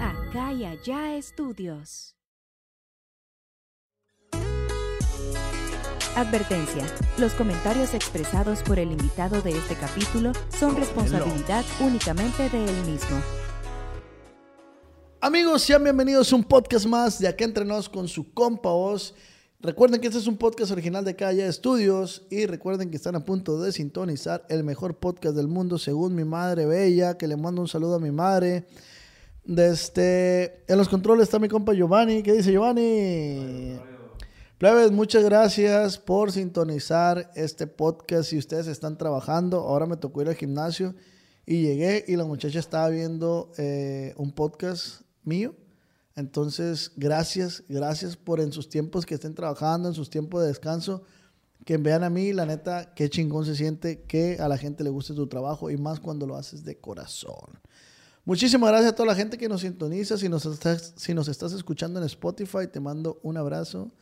Acá y allá estudios. Advertencia. Los comentarios expresados por el invitado de este capítulo son responsabilidad únicamente de él mismo. Amigos, sean bienvenidos a un podcast más de Acá Entre Nos con su compa Oz. Recuerden que este es un podcast original de Calle Estudios y recuerden que están a punto de sintonizar el mejor podcast del mundo según mi madre bella, que le mando un saludo a mi madre. Desde, este, en los controles está mi compa Giovanni. ¿Qué dice Giovanni? Plebes, muchas gracias por sintonizar este podcast. Si ustedes están trabajando, ahora me tocó ir al gimnasio y llegué y la muchacha estaba viendo eh, un podcast mío entonces, gracias, gracias por en sus tiempos que estén trabajando, en sus tiempos de descanso, que vean a mí, la neta, qué chingón se siente que a la gente le guste tu trabajo y más cuando lo haces de corazón. Muchísimas gracias a toda la gente que nos sintoniza. Si nos estás, si nos estás escuchando en Spotify, te mando un abrazo.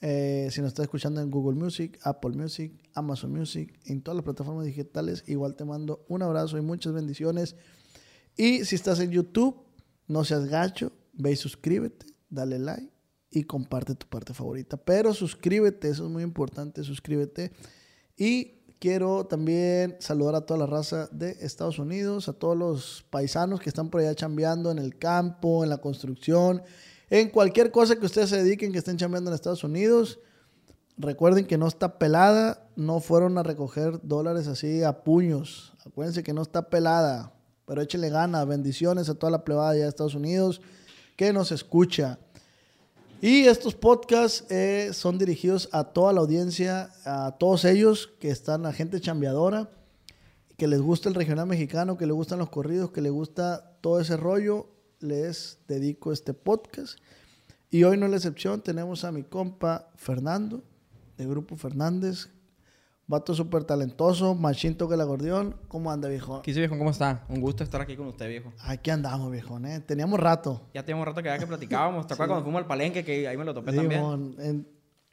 Eh, si nos estás escuchando en Google Music, Apple Music, Amazon Music, en todas las plataformas digitales, igual te mando un abrazo y muchas bendiciones. Y si estás en YouTube, no seas gacho, ve y suscríbete, dale like y comparte tu parte favorita. Pero suscríbete, eso es muy importante, suscríbete. Y quiero también saludar a toda la raza de Estados Unidos, a todos los paisanos que están por allá chambeando en el campo, en la construcción, en cualquier cosa que ustedes se dediquen, que estén chambeando en Estados Unidos. Recuerden que no está pelada, no fueron a recoger dólares así a puños. Acuérdense que no está pelada, pero échenle ganas, bendiciones a toda la plebada allá de Estados Unidos que nos escucha. Y estos podcasts eh, son dirigidos a toda la audiencia, a todos ellos que están, a gente chambeadora, que les gusta el regional mexicano, que les gustan los corridos, que les gusta todo ese rollo. Les dedico este podcast. Y hoy no es la excepción, tenemos a mi compa Fernando, de Grupo Fernández, Vato súper talentoso, machinto que el acordeón. ¿Cómo anda, viejo? ¿Qué dice, viejo? ¿Cómo está? Un gusto estar aquí con usted, viejo. Aquí andamos, viejo, ¿eh? Teníamos rato. Ya teníamos rato que ya que platicábamos. ¿Te acuerdas cuando fuimos al palenque que ahí me lo topé también? En...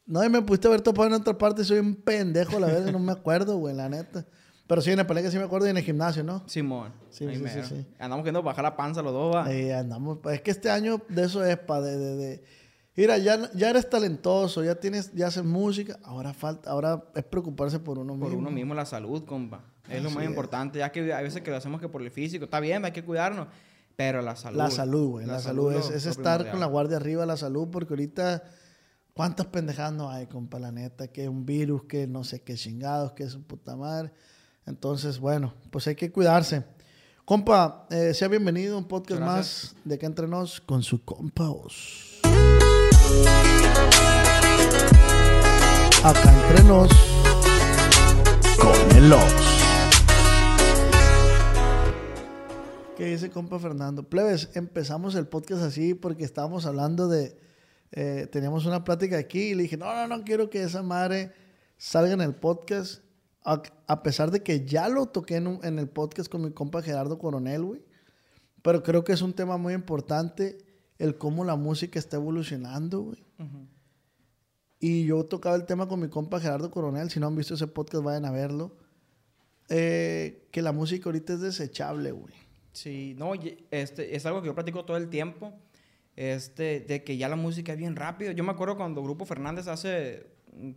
No, y me pudiste haber topado en otra parte. Soy un pendejo, la verdad, no me acuerdo, güey, la neta. Pero sí, en el palenque sí me acuerdo y en el gimnasio, ¿no? Simón. Sí, sí, sí, sí, Andamos queriendo bajar la panza los dos, va. Sí, andamos. Es que este año de eso es, pa, de, de, de Mira, ya, ya eres talentoso, ya tienes, ya haces música, ahora falta, ahora es preocuparse por uno mismo. Por uno mismo, la salud, compa. Es lo más importante, ya que hay veces que lo hacemos que por el físico, está bien, hay que cuidarnos, pero la salud. La salud, güey, la, salud, es, estar con la guardia arriba, la salud, porque ahorita, ¿cuántas pendejadas no hay, compa, la neta? Que es un virus, que no sé qué chingados, que es su puta madre. Entonces, bueno, pues hay que cuidarse. Compa, eh, sea bienvenido a un podcast más de que entre nos con su compa Os. Acá entre nos con el. ¿Qué dice compa Fernando? Plebes, empezamos el podcast así porque estábamos hablando de... Eh, teníamos una plática aquí y le dije, no, no, no quiero que esa madre salga en el podcast. A, pesar de que ya lo toqué en, en, el podcast con mi compa Gerardo Coronel, güey. Pero creo que es un tema muy importante el cómo la música está evolucionando, güey. Y yo tocaba el tema con mi compa Gerardo Coronel. Si no han visto ese podcast, vayan a verlo. Eh, que la música ahorita es desechable, güey. Sí, no, este, es algo que yo platico todo el tiempo. Este, de que ya la música es bien rápido. Yo me acuerdo cuando Grupo Fernández hace,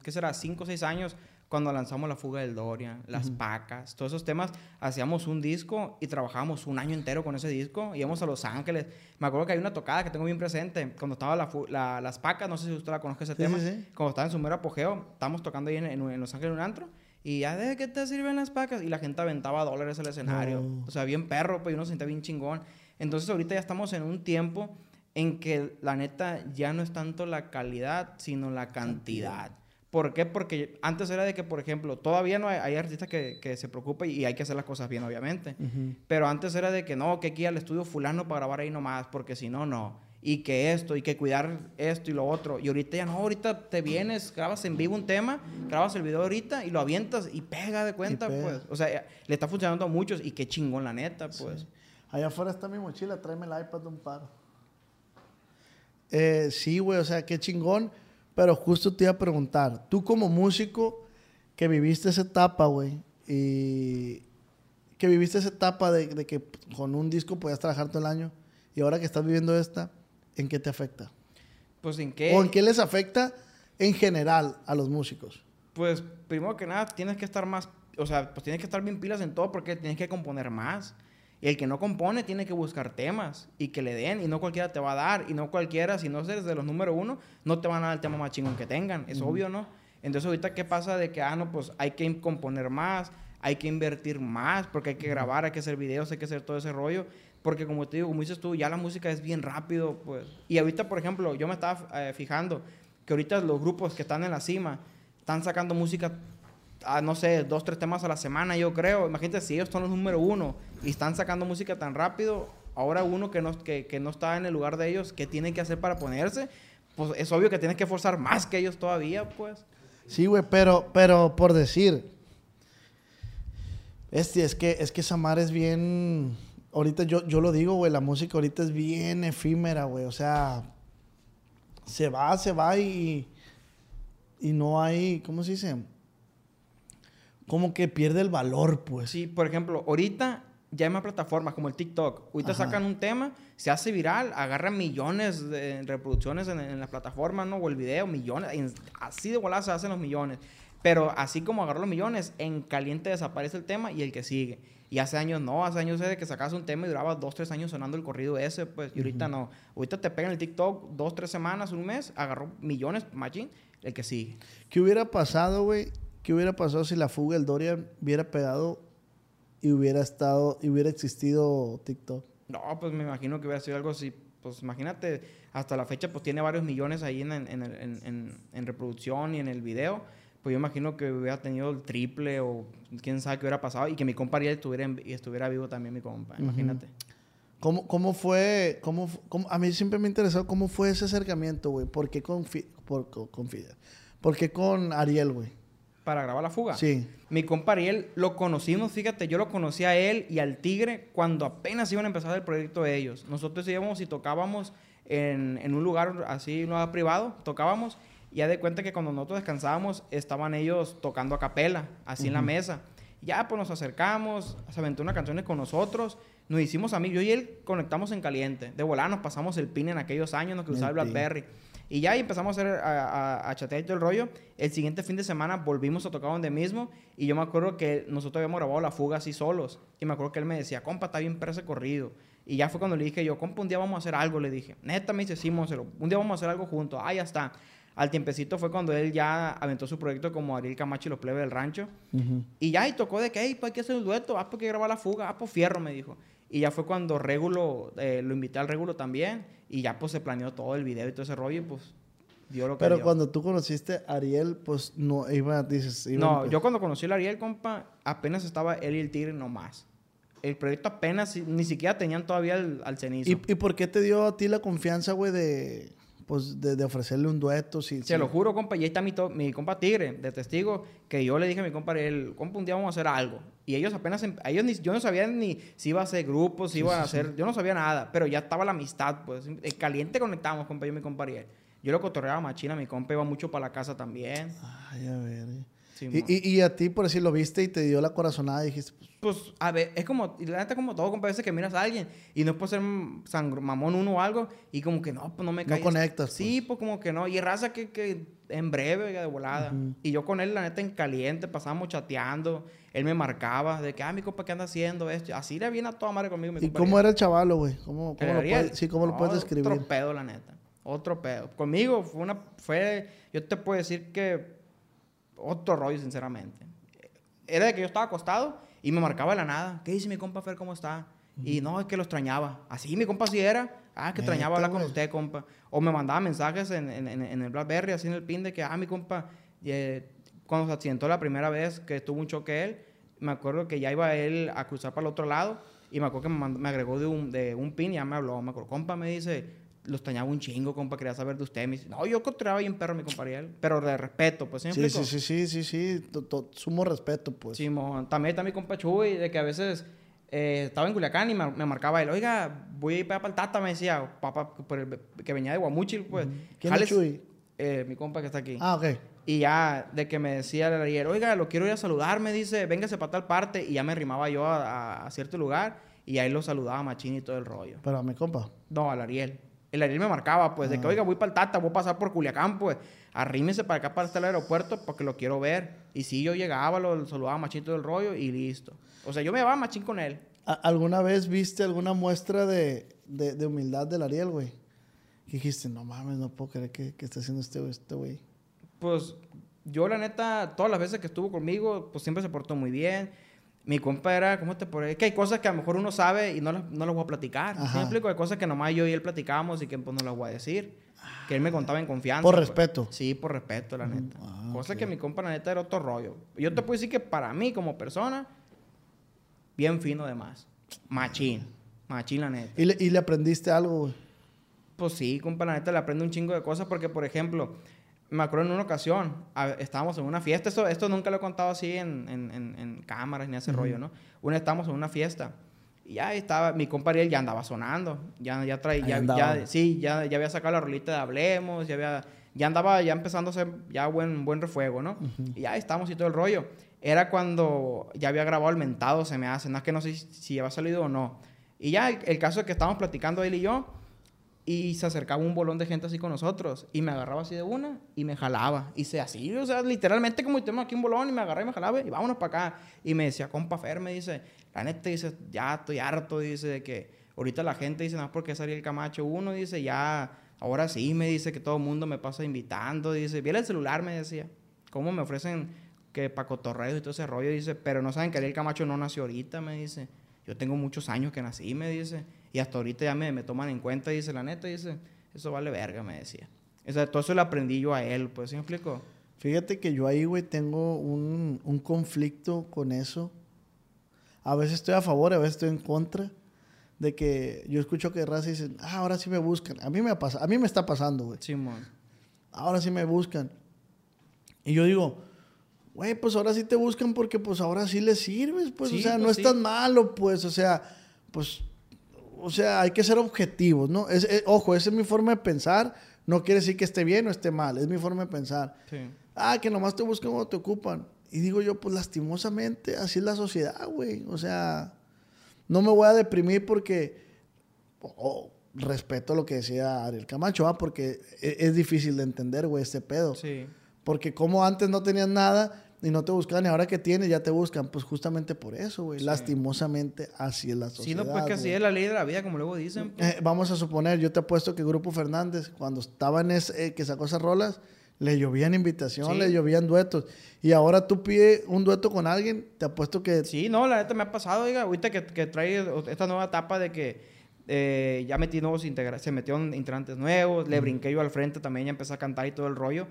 ¿qué será? Cinco o seis años cuando lanzamos La Fuga del Dorian, Las Pacas, todos esos temas, hacíamos un disco y trabajábamos un año entero con ese disco. Íbamos a Los Ángeles. Me acuerdo que hay una tocada que tengo bien presente. Cuando estaba la, Las Pacas, no sé si usted la conoce ese tema. Cuando estaba en su mero apogeo, estábamos tocando ahí en, Los Ángeles en un antro. Y ya, ¿de qué te sirven las pacas? Y la gente aventaba dólares al escenario. O sea, bien perro, pues uno se sentía bien chingón. Entonces, ahorita ya estamos en un tiempo en que la neta ya no es tanto la calidad, sino la cantidad. ¿Por qué? Porque antes era de que, por ejemplo, todavía no hay, artistas que, que, se preocupen y hay que hacer las cosas bien, obviamente. Pero antes era de que no, que aquí al estudio fulano para grabar ahí nomás, porque si no, no. Y que esto, y que cuidar esto y lo otro. Y ahorita ya no, ahorita te vienes, grabas en vivo un tema, grabas el video ahorita y lo avientas y pega de cuenta, pues. O sea, le está funcionando a muchos y qué chingón, la neta, pues. Allá afuera está mi mochila, tráeme el iPad de un paro. Eh, sí, güey, o sea, qué chingón. Pero justo te iba a preguntar, tú como músico que viviste esa etapa, güey, y que viviste esa etapa de, de que con un disco podías trabajar todo el año y ahora que estás viviendo esta, ¿en qué te afecta? Pues en qué... ¿O en qué les afecta en general a los músicos? Pues primero que nada tienes que estar más, o sea, pues tienes que estar bien pilas en todo porque tienes que componer más. Y el que no compone tiene que buscar temas y que le den y no cualquiera te va a dar y no cualquiera, si no eres de los número uno, no te van a dar el tema más chingón que tengan, es obvio, ¿no? Entonces ahorita qué pasa de que, ah, no, pues hay que componer más, hay que invertir más porque hay que grabar, hay que hacer videos, hay que hacer todo ese rollo. Porque como te digo, como dices tú, ya la música es bien rápido, pues. Y ahorita, por ejemplo, yo me estaba eh, fijando que ahorita los grupos que están en la cima están sacando música, no sé, dos, tres temas a la semana, yo creo. Imagínate si ellos son los número uno y están sacando música tan rápido, ahora uno que no, que, que no está en el lugar de ellos, ¿qué tiene que hacer para ponerse? Pues es obvio que tienes que forzar más que ellos todavía, pues. Sí, güey, pero, pero por decir, este, es que, es que esa madre es bien, ahorita yo, yo lo digo, güey, la música ahorita es bien efímera, güey, o sea, se va, se va y, y no hay, ¿cómo se dice? Como que pierde el valor, pues. Sí, por ejemplo, ahorita ya hay más plataformas como el TikTok. Ahorita Ajá. sacan un tema, se hace viral, agarran millones de reproducciones en, en las plataformas, ¿no? O el video, millones. en- así de volada se hacen los millones. Pero así como agarró los millones, en caliente desaparece el tema y el que sigue. Y hace años no, hace años es de que sacabas un tema y duraba dos, tres años sonando el corrido ese, pues. Y ahorita no. Ahorita te pegan el TikTok dos, tres semanas, un mes, agarró millones, machín, el que sigue. ¿Qué hubiera pasado, güey? ¿Qué hubiera pasado si la fuga del Dorian hubiera pegado y hubiera estado, y hubiera existido TikTok? No, pues me imagino que hubiera sido algo así. Pues imagínate, hasta la fecha pues tiene varios millones ahí en, en, reproducción y en el video. Pues yo imagino que hubiera tenido el triple o quién sabe qué hubiera pasado y que mi compa Ariel estuviera, y estuviera vivo también mi compa, imagínate. ¿Cómo, cómo fue? Cómo, cómo- a mí siempre me ha interesado cómo fue ese acercamiento, güey. ¿Por qué con, Fi- por, con, con Fidel? ¿Por qué con Ariel, güey? Para grabar la fuga. Sí. Mi compa Ariel lo conocimos, fíjate, yo lo conocí a él y al Tigre cuando apenas iban a empezar el proyecto de ellos. Nosotros íbamos y tocábamos en, en un lugar así, un lugar privado, tocábamos y ya de cuenta que cuando nosotros descansábamos estaban ellos tocando a capela, así en la mesa. Ya pues nos acercamos, se aventó unas canciones con nosotros, nos hicimos amigos, yo y él conectamos en caliente. De volada nos pasamos el pin en aquellos años, nos que usaba el pin. Y ya y empezamos a, hacer, a, a- a chatear todo el rollo. El siguiente fin de semana volvimos a tocar donde mismo. Y yo me acuerdo que nosotros habíamos grabado la fuga así solos. Y me acuerdo que él me decía, compa, está bien para ese corrido. Y ya fue cuando le dije yo, compa, un día vamos a hacer algo. Le dije, neta, me dice, sí, hacerlo. Un día vamos a hacer algo juntos. Ah, ya está. Al tiempecito fue cuando él ya aventó su proyecto como Ariel Camacho y los plebes del rancho. Y ya, y tocó de que, hey, pues hay que hacer un dueto, ah, pues hay que grabar la fuga, ah, pues fierro, me dijo. Y ya fue cuando Régulo, eh, lo invité al Régulo también, y ya pues se planeó todo el video y todo ese rollo, y pues dio lo que Pero dio. cuando tú conociste a Ariel, pues no iba, dices, iba No, yo cuando conocí al Ariel, compa, apenas estaba él y el Tigre nomás. El proyecto apenas, ni siquiera tenían todavía el, al cenizo. ¿Y, ¿Y por qué te dio a ti la confianza, güey, de, pues, de, de ofrecerle un dueto? Si, Se si- lo juro, compa, y ahí está mi, to- mi compa Tigre, de testigo, que yo le dije a mi compa Ariel, compa, un día vamos a hacer algo. Y ellos apenas, em- ellos ni, yo no sabía ni si iba a hacer grupos, si iba a hacer, yo no sabía nada, pero ya estaba la amistad, pues, en caliente conectábamos, compa, yo y mi compa Ariel. Yo lo cotorreaba machina, mi compa iba mucho para la casa también. Ay, a ver. eh. Sí, y, y, y a ti, por decir, lo viste y te dio la corazonada y dijiste, pues, Pues, a ver, es como, y la neta como todo, compa, a veces que miras a alguien y no es por ser sangro- mamón uno o algo, y como que no, pues no me No caes. conectas, Sí, pues como que no. Y raza que, que en breve, de volada. Y yo con él, la neta, en caliente, pasábamos chateando. Él me marcaba de que, ah, mi compa, ¿qué anda haciendo esto? Así le viene a toda madre conmigo, mi ¿y cómo era el chavalo, güey? ¿Cómo, cómo ¿El lo puedes, sí, ¿cómo lo No, puedes describir? Otro pedo, la neta. Otro pedo. Conmigo fue una... Fue... Yo te puedo decir que... Otro rollo, sinceramente. Era de que yo estaba acostado y me marcaba de la nada. ¿Qué dice mi compa Fer? ¿Cómo está? Y no, es que lo extrañaba. Así mi compa sí era. Ah, que extrañaba hablar con usted, compa. O me mandaba mensajes en, en- en- en el Blackberry, así en el pin, de que, ah, mi compa, eh, cuando se accidentó la primera vez que tuvo un choque él, me acuerdo que ya iba él a cruzar para el otro lado y me acuerdo que me, mandó- me agregó de un, de un pin y ya me habló. Me acuerdo, compa, me dice, lo extrañaba un chingo, compa, quería saber de usted. Me dice, no, yo encontraba bien perro, mi compa Ariel, pero de respeto, pues, ¿sí Sí, sí, sí, sí, sí, sí, sumo respeto, pues. Simón, también está mi compa Chuy, de que a veces eh, estaba en Culiacán y me, me marcaba él, oiga, voy a ir para el Tata, me decía, papá, por el- que venía de Guamuchil, pues. ¿Quién es jales- Chuy? Eh, mi compa que está aquí. Ah, ok. Y ya, de que me decía el Ariel, oiga, lo quiero ir a saludar, me dice, véngase para tal parte. Y ya me rimaba yo a, a cierto lugar y ahí lo saludaba Machín y todo el rollo. Pero a mi compa. No, al Ariel. El Ariel me marcaba, pues, de que, Ah. oiga, voy para el Tata, voy a pasar por Culiacán, pues, arrímese para acá, para este aeropuerto, porque lo quiero ver. Y sí, yo llegaba, lo saludaba a Machín todo el rollo y listo. O sea, yo me llevaba Machín con él. ¿A- ¿Alguna vez viste alguna muestra de, de, de humildad del Ariel, güey? Que dijiste, no mames, no puedo creer que, que está haciendo este este güey. Pues, yo, la neta, todas las veces que estuvo conmigo, pues siempre se portó muy bien. Mi compa era, ¿cómo te por Es que hay cosas que a lo mejor uno sabe y no las, no las voy a platicar. ¿Sí Ajá. me explico? Hay cosas que nomás yo y él platicábamos y que pues no las voy a decir. Que él me contaba en confianza. Por pues. respeto. Sí, por respeto, la neta. ah, Cosa que mi compa, la neta, era otro rollo. Yo te puedo decir que para mí, como persona, bien fino de más. Machín. Machín, la neta. ¿Y le, y le aprendiste algo, güey? Pues sí, compa, la neta le aprende un chingo de cosas porque, por ejemplo, me acuerdo en una ocasión, a- estábamos en una fiesta, esto, esto nunca lo he contado así en, en, en- en cámaras ni ese rollo, ¿no? Una estábamos en una fiesta y ya estaba, mi compa Ariel ya andaba sonando, ya, ya traía, ya, ya- sí, ya, ya había sacado la rolita de Hablemos, ya había, ya andaba ya empezando a hacer ya buen, buen refuego, ¿no? Y ya estábamos y todo el rollo. Era cuando ya había grabado el mentado, se me hace, no es que no sé si, si había salido o no. Y ya el, el caso es que estábamos platicando él y yo, y se acercaba un bolón de gente así con nosotros. Y me agarraba así de una y me jalaba. Y se así, o sea, literalmente como tenemos aquí un bolón y me agarraba y me jalaba y vámonos para acá. Y me decía, compa Fer, me dice, la neta, dice, ya estoy harto, dice, de que ahorita la gente dice, no, porque es Ariel Camacho uno, dice, ya, ahora sí, me dice que todo el mundo me pasa invitando, dice, viene el celular, me decía, ¿cómo me ofrecen que para cotorreo y todo ese rollo? Dice, pero no saben que Ariel Camacho no nació ahorita, me dice. Yo tengo muchos años que nací, me dice. Y hasta ahorita ya me, me toman en cuenta, dice, la neta, dice, eso vale verga, me decía. O sea, todo eso lo aprendí yo a él, pues, ¿sí me explico? Fíjate que yo ahí, güey, tengo un, un conflicto con eso. A veces estoy a favor, a veces estoy en contra. De que yo escucho que raza dicen, ah, ahora sí me buscan. A mí me, pasa, a mí me está pasando, güey. Simón. Ahora sí me buscan. Y yo digo, güey, pues ahora sí te buscan porque pues ahora sí les sirves, pues, Sí, o sea, pues, no es sí. tan malo, pues, o sea, pues, o sea, hay que ser objetivos, ¿no? Es, es- ojo, esa es mi forma de pensar, no quiere decir que esté bien o esté mal, es mi forma de pensar. Sí. Ah, que nomás te buscan cuando te ocupan. Y digo yo, pues lastimosamente, así es la sociedad, güey. O sea, no me voy a deprimir porque oh, respeto lo que decía Ariel Camacho, ah, porque e- es, difícil de entender, güey, este pedo. Sí. Porque como antes no tenías nada y no te buscaban y ahora que tienes ya te buscan, pues justamente por eso, güey. Sí. Lastimosamente así es la Sí, sociedad. no, pues que así es la ley de la vida, como luego dicen. pues. Eh, vamos a suponer, yo te apuesto que Grupo Fernández, cuando estaba en ese, eh, que sacó esas rolas, le llovían invitación, Sí. le llovían duetos. Y ahora tú pides un dueto con alguien, te apuesto que... Sí, no, la neta me ha pasado, oiga, ahorita que, que trae esta nueva etapa de que eh, ya metí nuevos integrantes, se metieron integrantes nuevos, le brinqué yo al frente también, ya empecé a cantar y todo el rollo.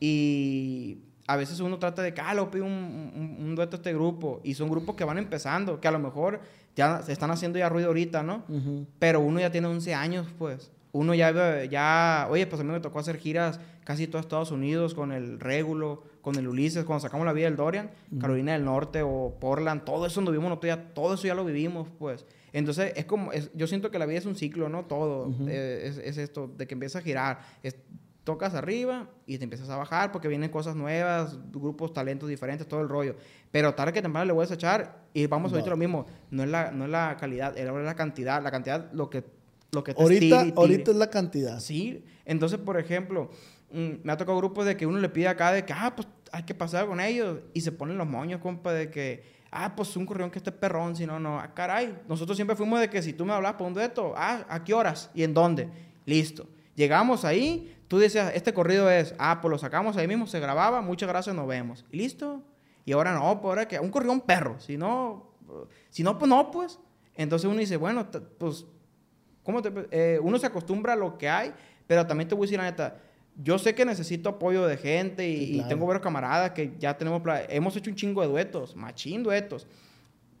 Y a veces uno trata de que, ah, lo pido un, un- un dueto a este grupo. Y son grupos que van empezando, que a lo mejor ya se están haciendo ya ruido ahorita, ¿no? Ujú. Pero uno ya tiene 11 años, pues. Uno ya, ya, oye, pues a mí me tocó hacer giras casi todo Estados Unidos con el Régulo, con el Ulises, cuando sacamos la vida del Dorian, Carolina del Norte o Portland, todo eso donde vivimos nosotros ya, todo eso ya lo vivimos, pues. Entonces, es como, es- yo siento que la vida es un ciclo, ¿no? Todo eh, es, es esto, de que empieza a girar. Es- tocas arriba y te empiezas a bajar porque vienen cosas nuevas, grupos, talentos diferentes, todo el rollo. Pero tarde que temprano le voy a echar y vamos ahorita No. lo mismo. No es la, no es la calidad, es la cantidad. La cantidad, lo que, lo que te Ahorita, tire. ahorita es la cantidad. Sí, entonces, por ejemplo, mm, me ha tocado grupos de que uno le pide acá de que, ah, pues hay que pasar con ellos y se ponen los moños, compa, de que, ah, pues un corrión que esté perrón, si no, no, ah, caray. Nosotros siempre fuimos de que si tú me hablas por un dueto, ah, ¿a qué horas? ¿Y en dónde? Listo. Llegamos ahí, tú decías, este corrido es, ah, pues lo sacamos ahí mismo, se grababa, muchas gracias, nos vemos. Y listo. Y ahora no, pues ahora que un corrión perro, si no, si no, pues no, pues. Entonces uno dice, bueno, pues ¿Cómo te- eh, uno se acostumbra a lo que hay, pero también te voy a decir la neta. Yo sé que necesito apoyo de gente y, Sí, y claro. tengo varios camaradas que ya tenemos. Hemos hecho un chingo de duetos, machín duetos.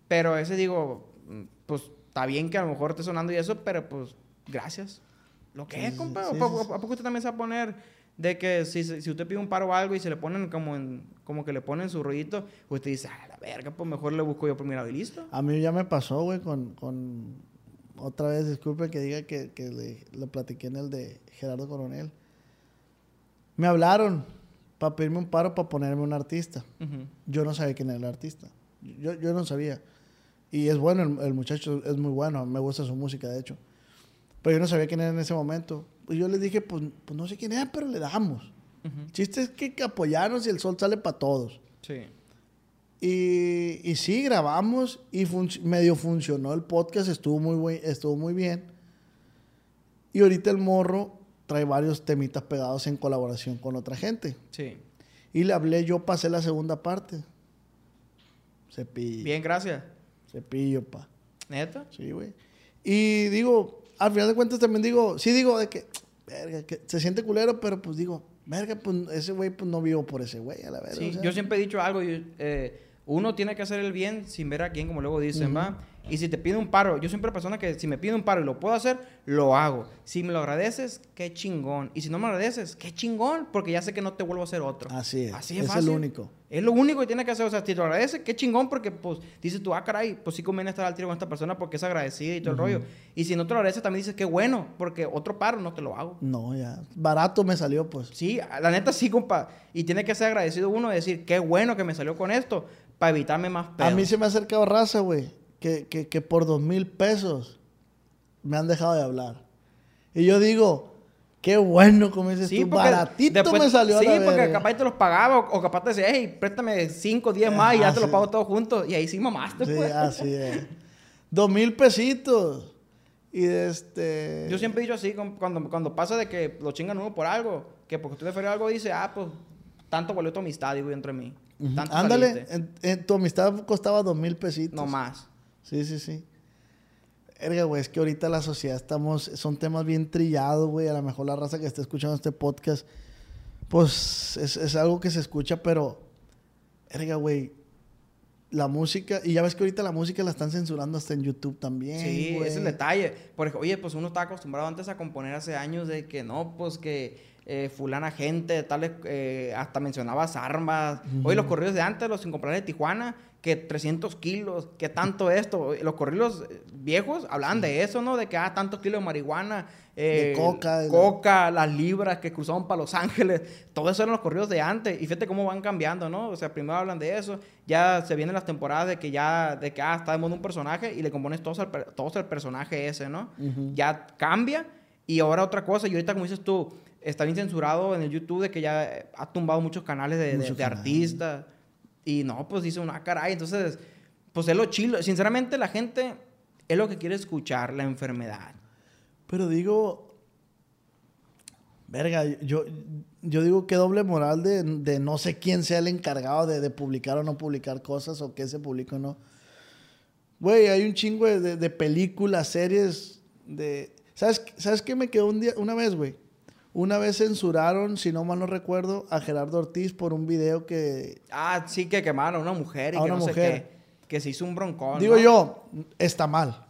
Pero ese digo, mm, pues está bien que a lo mejor esté sonando y eso, pero pues gracias. Lo que Sí, es, compa. sí, ¿A poco- sí, sí. ¿A poco usted también se va a poner de que si, si usted pide un paro o algo y se le ponen como en, como que le ponen su rollito, usted dice, ah, la verga, pues mejor le busco yo lado y listo. A mí ya me pasó, güey, con, con... Otra vez, disculpe que diga que, que le, lo platiqué en el de Gerardo Coronel. Me hablaron para pedirme un paro para ponerme un artista. Yo no sabía quién era el artista. Yo, yo no sabía. Y es bueno, el, el muchacho es muy bueno. Me gusta su música, de hecho. Pero yo no sabía quién era en ese momento. Y yo le dije, pues, pues no sé quién era, pero le damos. Ujú. El chiste es que, apoyarnos y el sol sale para todos. Sí. Y, y sí, grabamos y func- medio funcionó el podcast, estuvo muy, buen- estuvo muy bien. Y ahorita el morro trae varios temitas pegados en colaboración con otra gente. Sí. Y le hablé, yo pasé la segunda parte. Cepillo. Bien, gracias. Cepillo, pa. ¿Neta? Sí, güey. Y digo, al final de cuentas también digo, sí digo de que, verga, que se siente culero, pero pues digo, verga, pues ese güey, pues no vivo por ese güey, a la verga. Sí, o sea. yo siempre he dicho algo. yo, eh, uno tiene que hacer el bien sin ver a quién, como luego dicen, ¿va? Y si te pide un paro, yo siempre persona que si me pide un paro y lo puedo hacer, lo hago. Si me lo agradeces, qué chingón. Y si no me agradeces, qué chingón, porque ya sé que no te vuelvo a hacer otro. Así es. Así es es fácil. el único. Es lo único que tiene que hacer. O sea, si te lo agradeces, qué chingón, porque pues dices tú, ah, caray, pues sí conviene estar al tiro con esta persona porque es agradecida y todo el rollo. Y si no te lo agradeces, también dices, qué bueno, porque otro paro no te lo hago. No, ya. Barato me salió, pues. Sí, la neta sí, compa. Y tiene que ser agradecido uno de decir, qué bueno que me salió con esto, para evitarme más pedos. A mí se me ha acercado raza, güey, que, que, que por dos mil pesos me han dejado de hablar. Y yo digo, qué bueno, como dices Sí, tú, baratito después- me salió a Sí, la porque verga. capaz te los pagaba o, o capaz te decía, hey, préstame 5, 10 más y ya te los pago todos juntos. Y ahí sí mamaste, Sí, pues. así es. Dos mil pesitos. Y de este... Yo siempre he dicho así, cuando, cuando pasa de que lo chingan uno por algo, que porque tú le ferió algo, dice, ah, pues, tanto valió tu amistad, digo, yo, entre mí. Ándale, saliste. en- en tu amistad costaba dos mil pesitos. No más. Sí, sí, sí. Erga, güey, es que ahorita la sociedad estamos, son temas bien trillados, güey. A lo mejor la raza que está escuchando este podcast, pues es, es algo que se escucha, pero, erga, güey, la música, y ya ves que ahorita la música la están censurando hasta en YouTube también. Sí, güey. es el detalle. Por ejemplo, oye, pues uno está acostumbrado antes a componer hace años de que no, pues que eh, fulana gente, tales, eh, hasta mencionabas armas. Oye, los corridos de antes, los incomprables de Tijuana, que 300 kilos, que tanto esto. Los corridos eh, viejos hablaban de eso, ¿no? De que, ah, tantos kilos de marihuana. De coca, de- Coca, las libras que cruzaban para Los Ángeles. Todo eso eran los corridos de antes. Y fíjate cómo van cambiando, ¿no? O sea, primero hablan de eso. Ya se vienen las temporadas de que ya, de que, ah, está de moda un personaje y le compones todos al, per- todos al personaje ese, ¿no? Ya cambia. Y ahora otra cosa, y ahorita como dices tú, está bien censurado en el YouTube de que ya ha tumbado muchos canales de, de- Muchos de canales. artistas. Y no, pues dice una caray. Entonces, pues es lo chilo. Sinceramente, la gente es lo que quiere escuchar, la enfermedad. Pero digo, verga, yo, yo digo que doble moral de, de no sé quién sea el encargado de, de publicar o no publicar cosas o qué se publica o no. Güey, hay un chingo de, de- de películas, series, de... ¿Sabes, ¿Sabes qué me quedó un día, una vez, güey? Una vez censuraron, si no mal no recuerdo, a Gerardo Ortiz por un video que... Ah, sí, que quemaron a una mujer y A que una no sé mujer. qué. Que se hizo un broncón. digo ¿no? yo, está mal.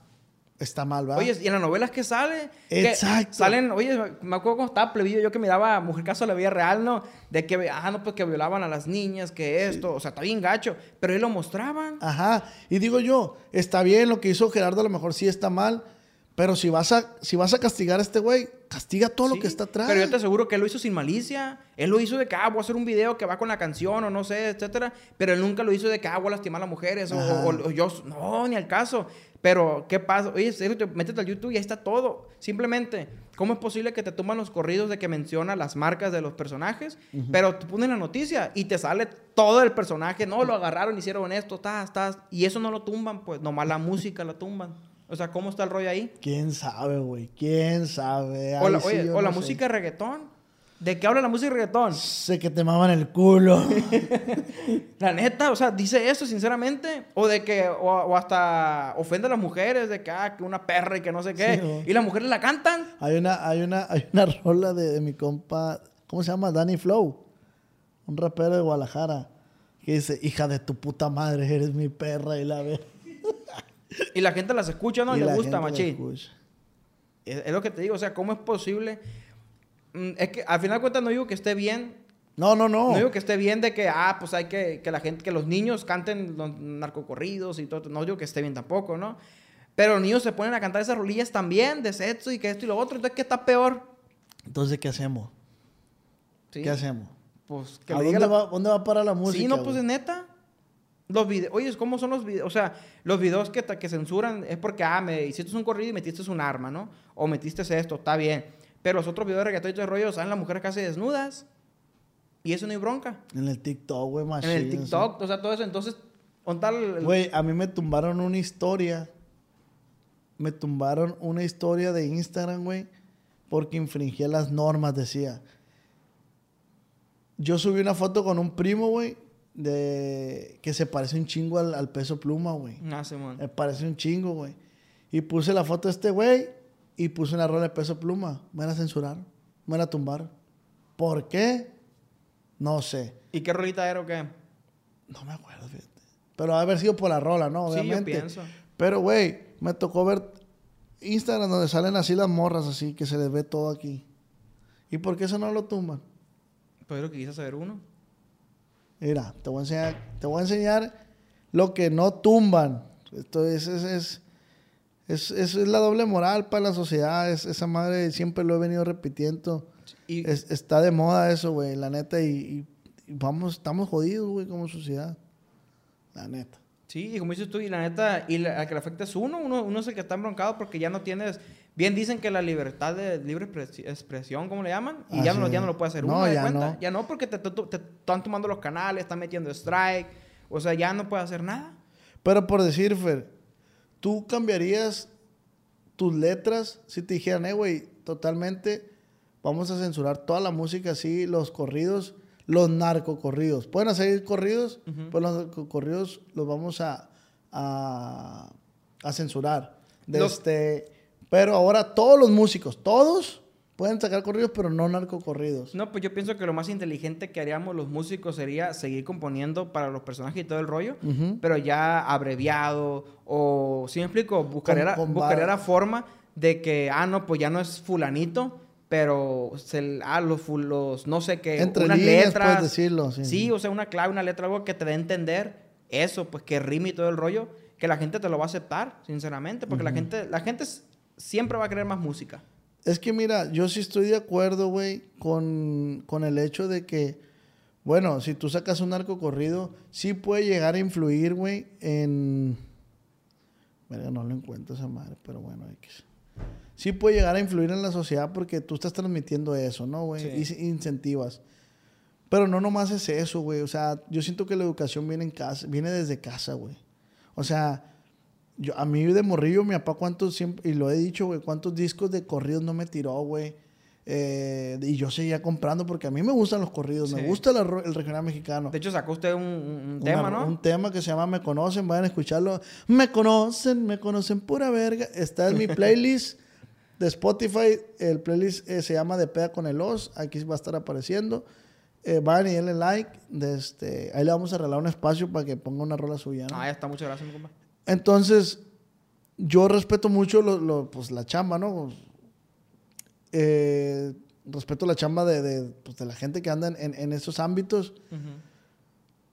Está mal, ¿verdad? Oye, y en las novelas que sale, que Exacto. salen, oye, me acuerdo cuando estaba plebillo yo que miraba Mujer Caso de la Vida Real, ¿no? De que, ah, no, pues que violaban a las niñas, que esto, o sea, está bien gacho, pero ahí lo mostraban. Ajá. Y digo yo, está bien lo que hizo Gerardo, a lo mejor sí está mal, pero si vas a, si vas a castigar a este güey, castiga todo lo que está atrás. Pero yo te aseguro que él lo hizo sin malicia. Él lo hizo de que, ah, voy a hacer un video que va con la canción o no sé, etcétera. Pero él nunca lo hizo de que, ah, voy a lastimar a las mujeres o, Ajá. o- o yo. No, ni al caso. Pero, ¿qué pasa? Oye, métete al YouTube y ahí está todo. Simplemente, ¿cómo es posible que te toman los corridos de que menciona las marcas de los personajes? Pero te ponen la noticia y te sale todo el personaje. No, lo agarraron, hicieron esto, estás, estás. Y eso no lo tumban, pues. Nomás la música la tumban. O sea, ¿cómo está el rollo ahí? ¿Quién sabe, güey? ¿Quién sabe? O la, Ahí sí oye, yo o la no sé. música de reggaetón. ¿De qué habla la música de reggaetón? Sé que te maman el culo. La neta, o sea, dice eso sinceramente. O de que, o, o hasta ofende a las mujeres, de que, ah, que una perra y que no sé qué. Sí, ¿no? y las mujeres la cantan. hay, una, hay, una, hay una rola de, de mi compa, ¿cómo se llama? Danny Flow. Un rapero de Guadalajara. Que dice, hija de tu puta madre, eres mi perra y la ve. Y la gente las escucha, ¿no? Y, Y le gusta, machín. Es, es lo que te digo, o sea, ¿cómo es posible? Mm, Es que al final de cuentas no digo que esté bien. No, no, no. No digo que esté bien de que, ah, pues hay que, que la gente, que los niños canten los narcocorridos y todo. No digo que esté bien tampoco, ¿no? Pero los niños se ponen a cantar esas rolillas también de sexo y que esto y lo otro. Entonces, ¿qué está peor? Entonces, ¿qué hacemos? ¿Sí? ¿Qué hacemos? pues, que ¿A dónde, la- va, dónde va a parar la música? Sí, no, pues es neta. Los videos, oye, ¿cómo son los videos? O sea, los videos que, que censuran es porque, ah, me hiciste un corrido y metiste un arma, ¿no? O metiste esto, está bien. Pero los otros videos de reggaetón y todo el rollo salen las mujeres casi desnudas. Y eso no hay bronca. En el TikTok, güey, en machín, el. TikTok, o sea, todo eso. Entonces, ¿dónde está el- el- Güey, a mí me tumbaron una historia. Me tumbaron una historia de Instagram, güey, porque infringía las normas, decía. Yo subí una foto con un primo, güey, de que se parece un chingo al, al peso pluma, güey. Ah, Simón. Me parece un chingo, güey. Y puse la foto de este güey y puse una rola de peso pluma. Me la censuraron, me la tumbaron. ¿Por qué? No sé. ¿Y qué rolita era o qué? No me acuerdo, fíjate. Pero ha haber sido por la rola, ¿no? Sí, yo Obviamente. pienso. Pero, güey, me tocó ver Instagram donde salen así las morras, así, que se les ve todo aquí. ¿Y por qué eso no lo tumban? Que quise saber uno. Mira, te voy a enseñar, te voy a enseñar lo que no tumban. Esto es, es, es, es, la doble moral para la sociedad. Es, esa madre siempre lo he venido repitiendo. Y, Es- está de moda eso, güey, la neta. Y, vamos, estamos jodidos, güey, como sociedad. La neta. Sí, y como dices tú, y la neta, y la, al que le afecta es uno, uno, uno es el que está embroncado porque ya no tienes, bien dicen que la libertad de libre expres- expresión, ¿cómo le llaman? Y Ah, ya, sí. no, ya no lo puede hacer No, uno, ¿de ya cuenta? no. Ya no, porque te, te- te están tomando los canales, están metiendo strike, o sea, ya no puede hacer nada. Pero por decir, Fer, ¿tú cambiarías tus letras si te dijeran, eh, güey, totalmente vamos a censurar toda la música así, los corridos, los narcocorridos? Pueden hacer corridos, pero los narcocorridos los vamos a, a, a censurar. De Los- este, pero ahora todos los músicos, todos pueden sacar corridos, pero no narcocorridos. No, pues yo pienso que lo más inteligente que haríamos los músicos sería seguir componiendo para los personajes y todo el rollo, Ujú. pero ya abreviado o, si me explico, buscaría, Con- la- con buscaría la forma de que, ah, no, pues ya no es fulanito, pero se, ah, los, los no sé qué, Entre unas líneas letras. puedes decirlo, sí. Sí, o sea, una clave, una letra, algo que te dé a entender eso, pues que rime y todo el rollo, que la gente te lo va a aceptar, sinceramente, porque la gente, la gente s- siempre va a querer más música. Es que mira, yo sí estoy de acuerdo, güey, con, con el hecho de que, bueno, si tú sacas un narco corrido, sí puede llegar a influir, güey, en... Verga, no lo encuentro esa madre, pero bueno, X. Sí puede llegar a influir en la sociedad porque tú estás transmitiendo eso, ¿no, güey? Sí. Y incentivas. Pero no nomás es eso, güey. O sea, yo siento que la educación viene en casa, viene desde casa, güey. O sea, yo, a mí de morrillo, mi papá, cuántos siempre, y lo he dicho, güey, cuántos discos de corridos no me tiró, güey. Eh, y yo seguía comprando porque a mí me gustan los corridos, me gusta la el regional mexicano. De hecho, sacó usted un, un Una- tema, ¿no? Un tema que se llama Me Conocen, vayan a escucharlo. Me conocen, me conocen pura verga. Está en mi playlist de Spotify. El playlist eh, se llama De Peda con el Os. Aquí va a estar apareciendo. Eh, vayan y denle like. De este, ahí le vamos a regalar un espacio para que ponga una rola suya. ¿no? Ah, ya está, muchas gracias, mi compa. Entonces, yo respeto mucho lo, lo- pues, la chamba, ¿no? Eh, respeto la chamba de, de, pues, de la gente que anda en, en- en esos ámbitos.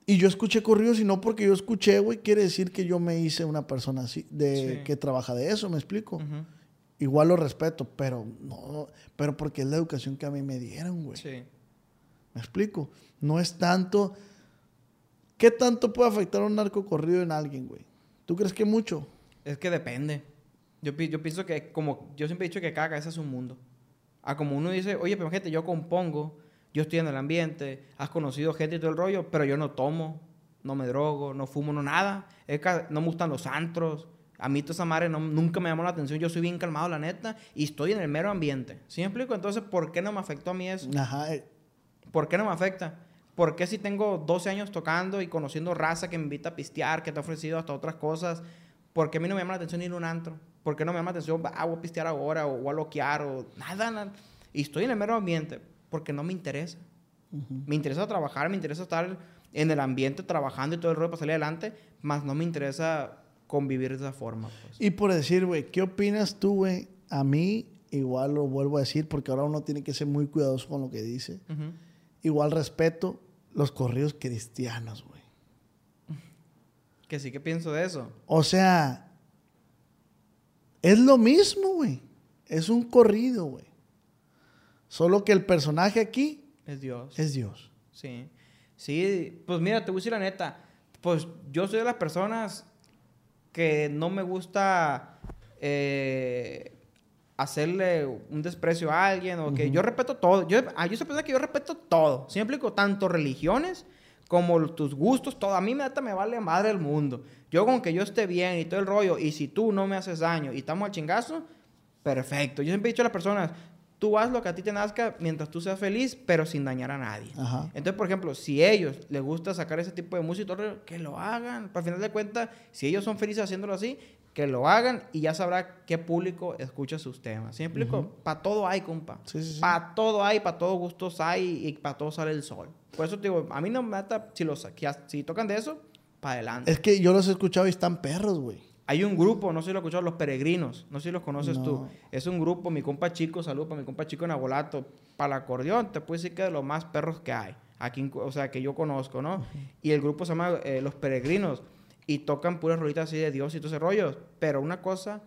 Y yo escuché corridos y no porque yo escuché, güey, quiere decir que yo me hice una persona así, de Sí. que trabaja de eso, ¿me explico? Igual lo respeto, pero no, pero porque es la educación que a mí me dieron, güey. Sí. ¿Me explico? No es tanto... ¿Qué tanto puede afectar un narco corrido en alguien, güey? ¿Tú crees que mucho? Es que depende. Yo, pi- yo pienso que, como yo siempre he dicho que cada cabeza es un mundo. Ah, como uno dice, oye, pero gente, yo compongo, yo estoy en el ambiente, has conocido gente y todo el rollo, pero yo no tomo, no me drogo, no fumo, no nada. Es que no me gustan los antros. A mí toda esa madre no- nunca me llamó la atención. Yo soy bien calmado, la neta, y estoy en el mero ambiente. ¿Sí me explico? Entonces, ¿por qué no me afectó a mí eso? Ajá. eh, ¿Por qué no me afecta? ¿Por qué si tengo 12 años tocando y conociendo raza que me invita a pistear, que te ha ofrecido hasta otras cosas? ¿Por qué a mí no me llama la atención ir a un antro? ¿Por qué no me llama la atención, ah, voy a pistear ahora o voy a loquear o nada, nada? Y estoy en el mero ambiente porque no me interesa. Me interesa trabajar, me interesa estar en el ambiente trabajando y todo el rollo para salir adelante, más no me interesa convivir de esa forma. pues. Y por decir, güey, ¿qué opinas tú, güey? A mí, igual lo vuelvo a decir, porque ahora uno tiene que ser muy cuidadoso con lo que dice. Ujú. Igual respeto los corridos cristianos, güey. Que sí que pienso de eso. O sea, es lo mismo, güey. Es un corrido, güey. Solo que el personaje aquí Es Dios. es Dios. Sí. Sí, pues mira, te voy a decir la neta. Pues yo soy de las personas que no me gusta eh, hacerle un desprecio a alguien o que yo respeto todo. Yo, ah, yo soy persona que yo respeto todo. Siempre explico, tanto religiones como tus gustos, todo. A mí neta me vale madre el mundo. Yo con que yo esté bien y todo el rollo, y si tú no me haces daño y estamos al chingazo, perfecto. Yo siempre he dicho a las personas, tú haz lo que a ti te nazca mientras tú seas feliz, pero sin dañar a nadie. Ajá. Entonces, por ejemplo, si a ellos les gusta sacar ese tipo de música, que lo hagan. Para final de cuentas, si ellos son felices haciéndolo así, que lo hagan y ya sabrá qué público escucha sus temas. ¿Sí me explico? Para todo hay, compa. Sí, sí, sí. Para todo hay, para todos gustos hay y para todo sale el sol. Por eso te digo, a mí no me mata si, los, si tocan de eso, para adelante. Es que yo los he escuchado y están perros, güey. Hay un grupo, no sé si lo escuchado, Los Peregrinos. No sé si los conoces No. tú. Es un grupo, mi compa chico, salud para mi compa chico en Abolato. Para el acordeón, te puedo decir que de los más perros que hay. Aquí, o sea, que yo conozco, ¿no? Y el grupo se llama eh, Los Peregrinos. Y tocan puras rolitas así de Dios y todo ese rollo. Pero una cosa,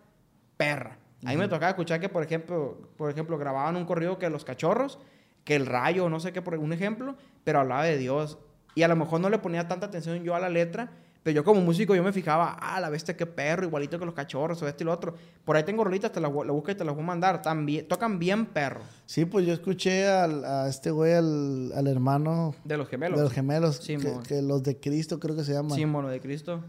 perra. A mí me tocaba escuchar que, por ejemplo, por ejemplo, grababan un corrido que Los Cachorros, que El Rayo, no sé qué, por un ejemplo, pero hablaba de Dios. Y a lo mejor no le ponía tanta atención yo a la letra, pero yo como músico yo me fijaba, ah, la bestia qué perro, igualito que los cachorros, o esto y lo otro. Por ahí tengo rolitas, te las las busco y te las voy a mandar. También, tocan bien perro. Sí, pues yo escuché al- a este güey, al, al hermano De los gemelos. de los gemelos, Sí, que, que los de Cristo creo que se llaman. Símbolo de Cristo.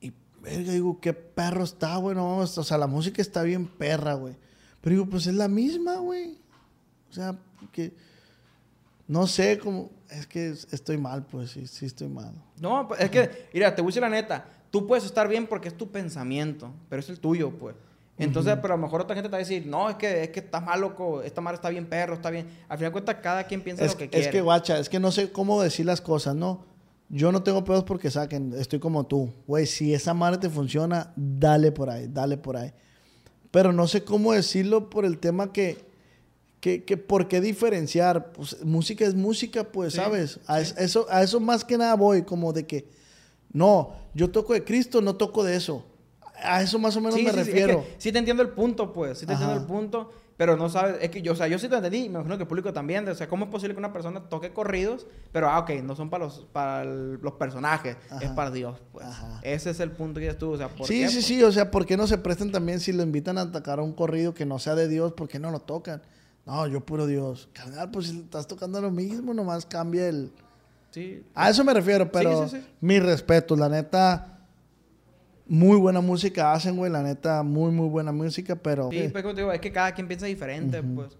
Y, verga, digo, qué perro está, güey. No, o sea, la música está bien perra, güey. Pero digo, pues es la misma, güey. O sea, que. No sé cómo. Es que estoy mal, pues sí, sí estoy mal. No, es que, mira, te voy a decir la neta. Tú puedes estar bien porque es tu pensamiento, pero es el tuyo, pues. Entonces, pero a lo mejor otra gente te va a decir, no, es que, es que estás mal, loco, esta madre está bien perro, está bien. Al final de cuentas, cada quien piensa Es, lo que es quiere. que, guacha, es que no sé cómo decir las cosas, ¿no? Yo no tengo pedos porque saquen, estoy como tú. Güey, si esa madre te funciona, dale por ahí, dale por ahí. Pero no sé cómo decirlo por el tema que, que, que ¿por qué diferenciar? Pues música es música, pues, Sí, ¿sabes? A, es- eso, a eso más que nada voy, como de que, no, yo toco de Cristo, no toco de eso. A eso más o menos Sí, me sí, sí, es que refiero. Sí, te entiendo el punto, pues. Sí te entiendo Ajá. el punto. Pero no sabes, es que yo, o sea, yo sí te entendí, me imagino que el público también. O sea, ¿cómo es posible que una persona toque corridos? Pero, ah, ok, no son para los, para el- los personajes, es Ajá. para Dios, pues. Ajá. Ese es el punto que dices tú, o sea, ¿por Sí, qué? sí, Pues, sí, o sea, ¿por qué no se prestan también si lo invitan a atacar a un corrido que no sea de Dios? ¿Por qué no lo tocan? No, yo puro Dios. Carnal, pues si estás tocando lo mismo, nomás cambia el... Sí. A eso me refiero, pero sí, sí. mi respeto, la neta, muy buena música hacen, güey, la neta, muy, muy buena música, pero... Sí, pues como te digo, es que cada quien piensa diferente, pues.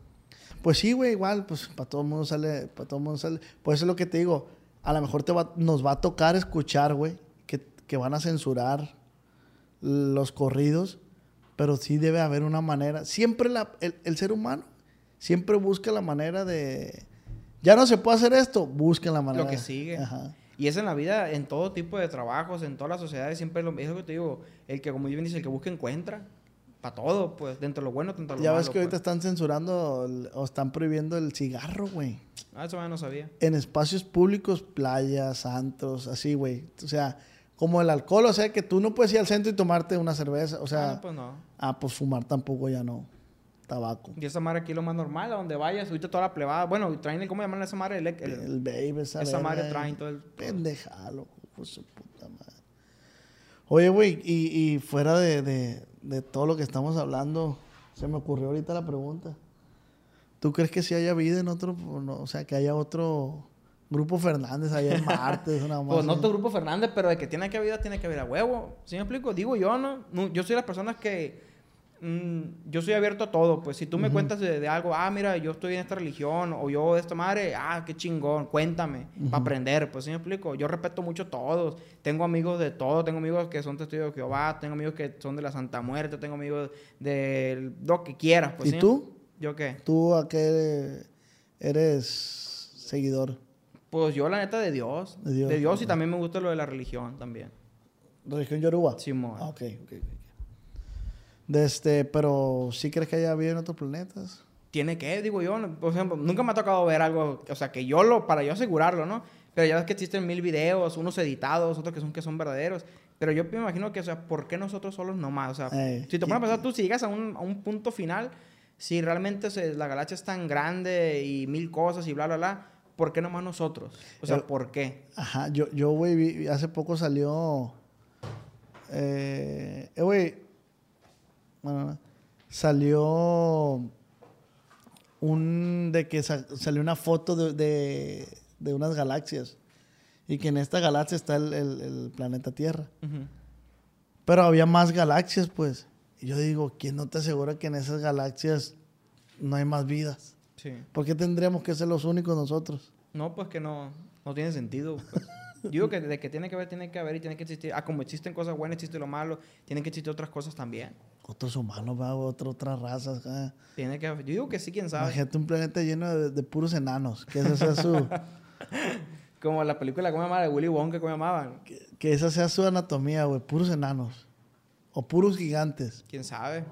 Pues sí, güey, igual, pues para todo el mundo sale, para todo el mundo sale. Por eso es lo que te digo, a lo mejor te va- nos va a tocar escuchar, güey, que, que van a censurar los corridos, pero sí debe haber una manera. Siempre la- el, el ser humano siempre busca la manera de... Ya no se puede hacer esto, busquen la manera. Lo que sigue. Ajá. Y es en la vida, en todo tipo de trabajos, en todas las sociedades, siempre es lo, es lo que te digo. El que, como bien dice, el que busca encuentra. Para todo, pues. Dentro de lo bueno, dentro de lo Ya malo. ves que ahorita pues. están censurando el- o están prohibiendo el cigarro, güey. Ah, eso ya no sabía. en espacios públicos, playas, antros, así, güey. O sea, como el alcohol, o sea, que tú no puedes ir al centro y tomarte una cerveza. O sea, ah, pues no. ah, pues fumar tampoco ya no. Tabaco. Y esa madre aquí es lo más normal, a donde vayas, ahorita toda la plebada. Bueno, traen, el- ¿cómo llaman esa madre? El, el- El baby, esa, esa madre traen todo el... Pendejalo, de su puta madre. Oye, güey, y, y fuera de, de- de todo lo que estamos hablando, se me ocurrió ahorita la pregunta. ¿Tú crees que si haya vida en otro, o no? o sea, que haya otro grupo Fernández allá en Martes, una Pues no tu grupo Fernández, pero de que tiene que haber, tiene que haber a huevo. ¿Sí me explico? Digo yo, ¿no? No, Yo soy las personas que... mm, yo soy abierto a todo, pues si tú me cuentas de, de algo, ah, mira, yo estoy en esta religión, o yo de esta madre, ah, qué chingón, cuéntame, para aprender, pues sí me explico. Yo respeto mucho a todos, tengo amigos de todo, tengo amigos que son testigos de Jehová, tengo amigos que son de la Santa Muerte, tengo amigos de lo que quieras, pues ¿Y ¿sí? tú? ¿Yo qué? ¿Tú a qué eres seguidor? Pues yo la neta de Dios, De Dios, de Dios y también me gusta lo de la religión también. ¿Religión Yoruba? Simón. Ah, ok, ok. De este, pero ¿sí crees que haya vida en otros planetas? tiene que, digo yo, por ejemplo, nunca me ha tocado ver algo, o sea, que yo lo, para yo asegurarlo, ¿no? Pero ya ves que existen mil videos, unos editados, otros que son que son verdaderos. Pero yo me imagino que, o sea, ¿por qué nosotros solos nomás? O sea, si te pones a pensar tú, si llegas a un, a un punto final, si realmente se- la galaxia es tan grande y mil cosas y bla, bla, bla, ¿por qué nomás nosotros? O sea, Eh, ¿por qué? Ajá, yo, yo, güey, hace poco salió. Eh, eh, güey. Bueno, no, salió. Un. De que sa- salió una foto de, de, de unas galaxias. Y que en esta galaxia está el, el- el planeta Tierra. Pero había más galaxias, pues. Y yo digo, ¿quién no te asegura que en esas galaxias no hay más vidas? Sí. ¿Por qué tendríamos que ser los únicos nosotros? No, pues que no, no tiene sentido. pues. Yo digo que de que tiene que haber, tiene que haber y tiene que existir. Ah, como existen cosas buenas, existe lo malo, tienen que existir otras cosas también. Otros humanos, va, otro- otras razas. Tiene que haber- Yo digo que sí, quién sabe. Imagínate un planeta lleno de, de puros enanos. Que esa sea su, Como la película, ¿cómo llamaba? De Willy Wonka, ¿cómo llamaban? que, que esa sea su anatomía, güey. Puros enanos. O puros gigantes. ¿Quién sabe?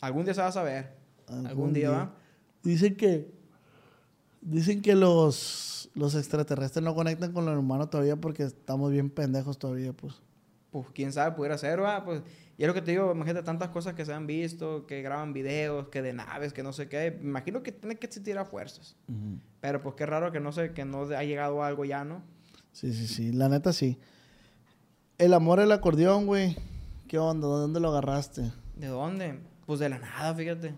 Algún día se va a saber. Algún, Algún día, día. va. Dicen que. Dicen que los, los extraterrestres no conectan con los humanos todavía porque estamos bien pendejos todavía, pues. Pues quién sabe, pudiera ser, va. Pues, y es lo que te digo, imagínate tantas cosas que se han visto, que graban videos, que de naves, que no sé qué. Me imagino que tiene que existir a fuerzas. Pero pues qué raro que no sé, que no ha llegado algo ya, ¿no? Sí, sí, sí. La neta sí. El amor del acordeón, güey. ¿Qué onda? ¿De dónde lo agarraste? ¿De dónde? Pues de la nada, fíjate.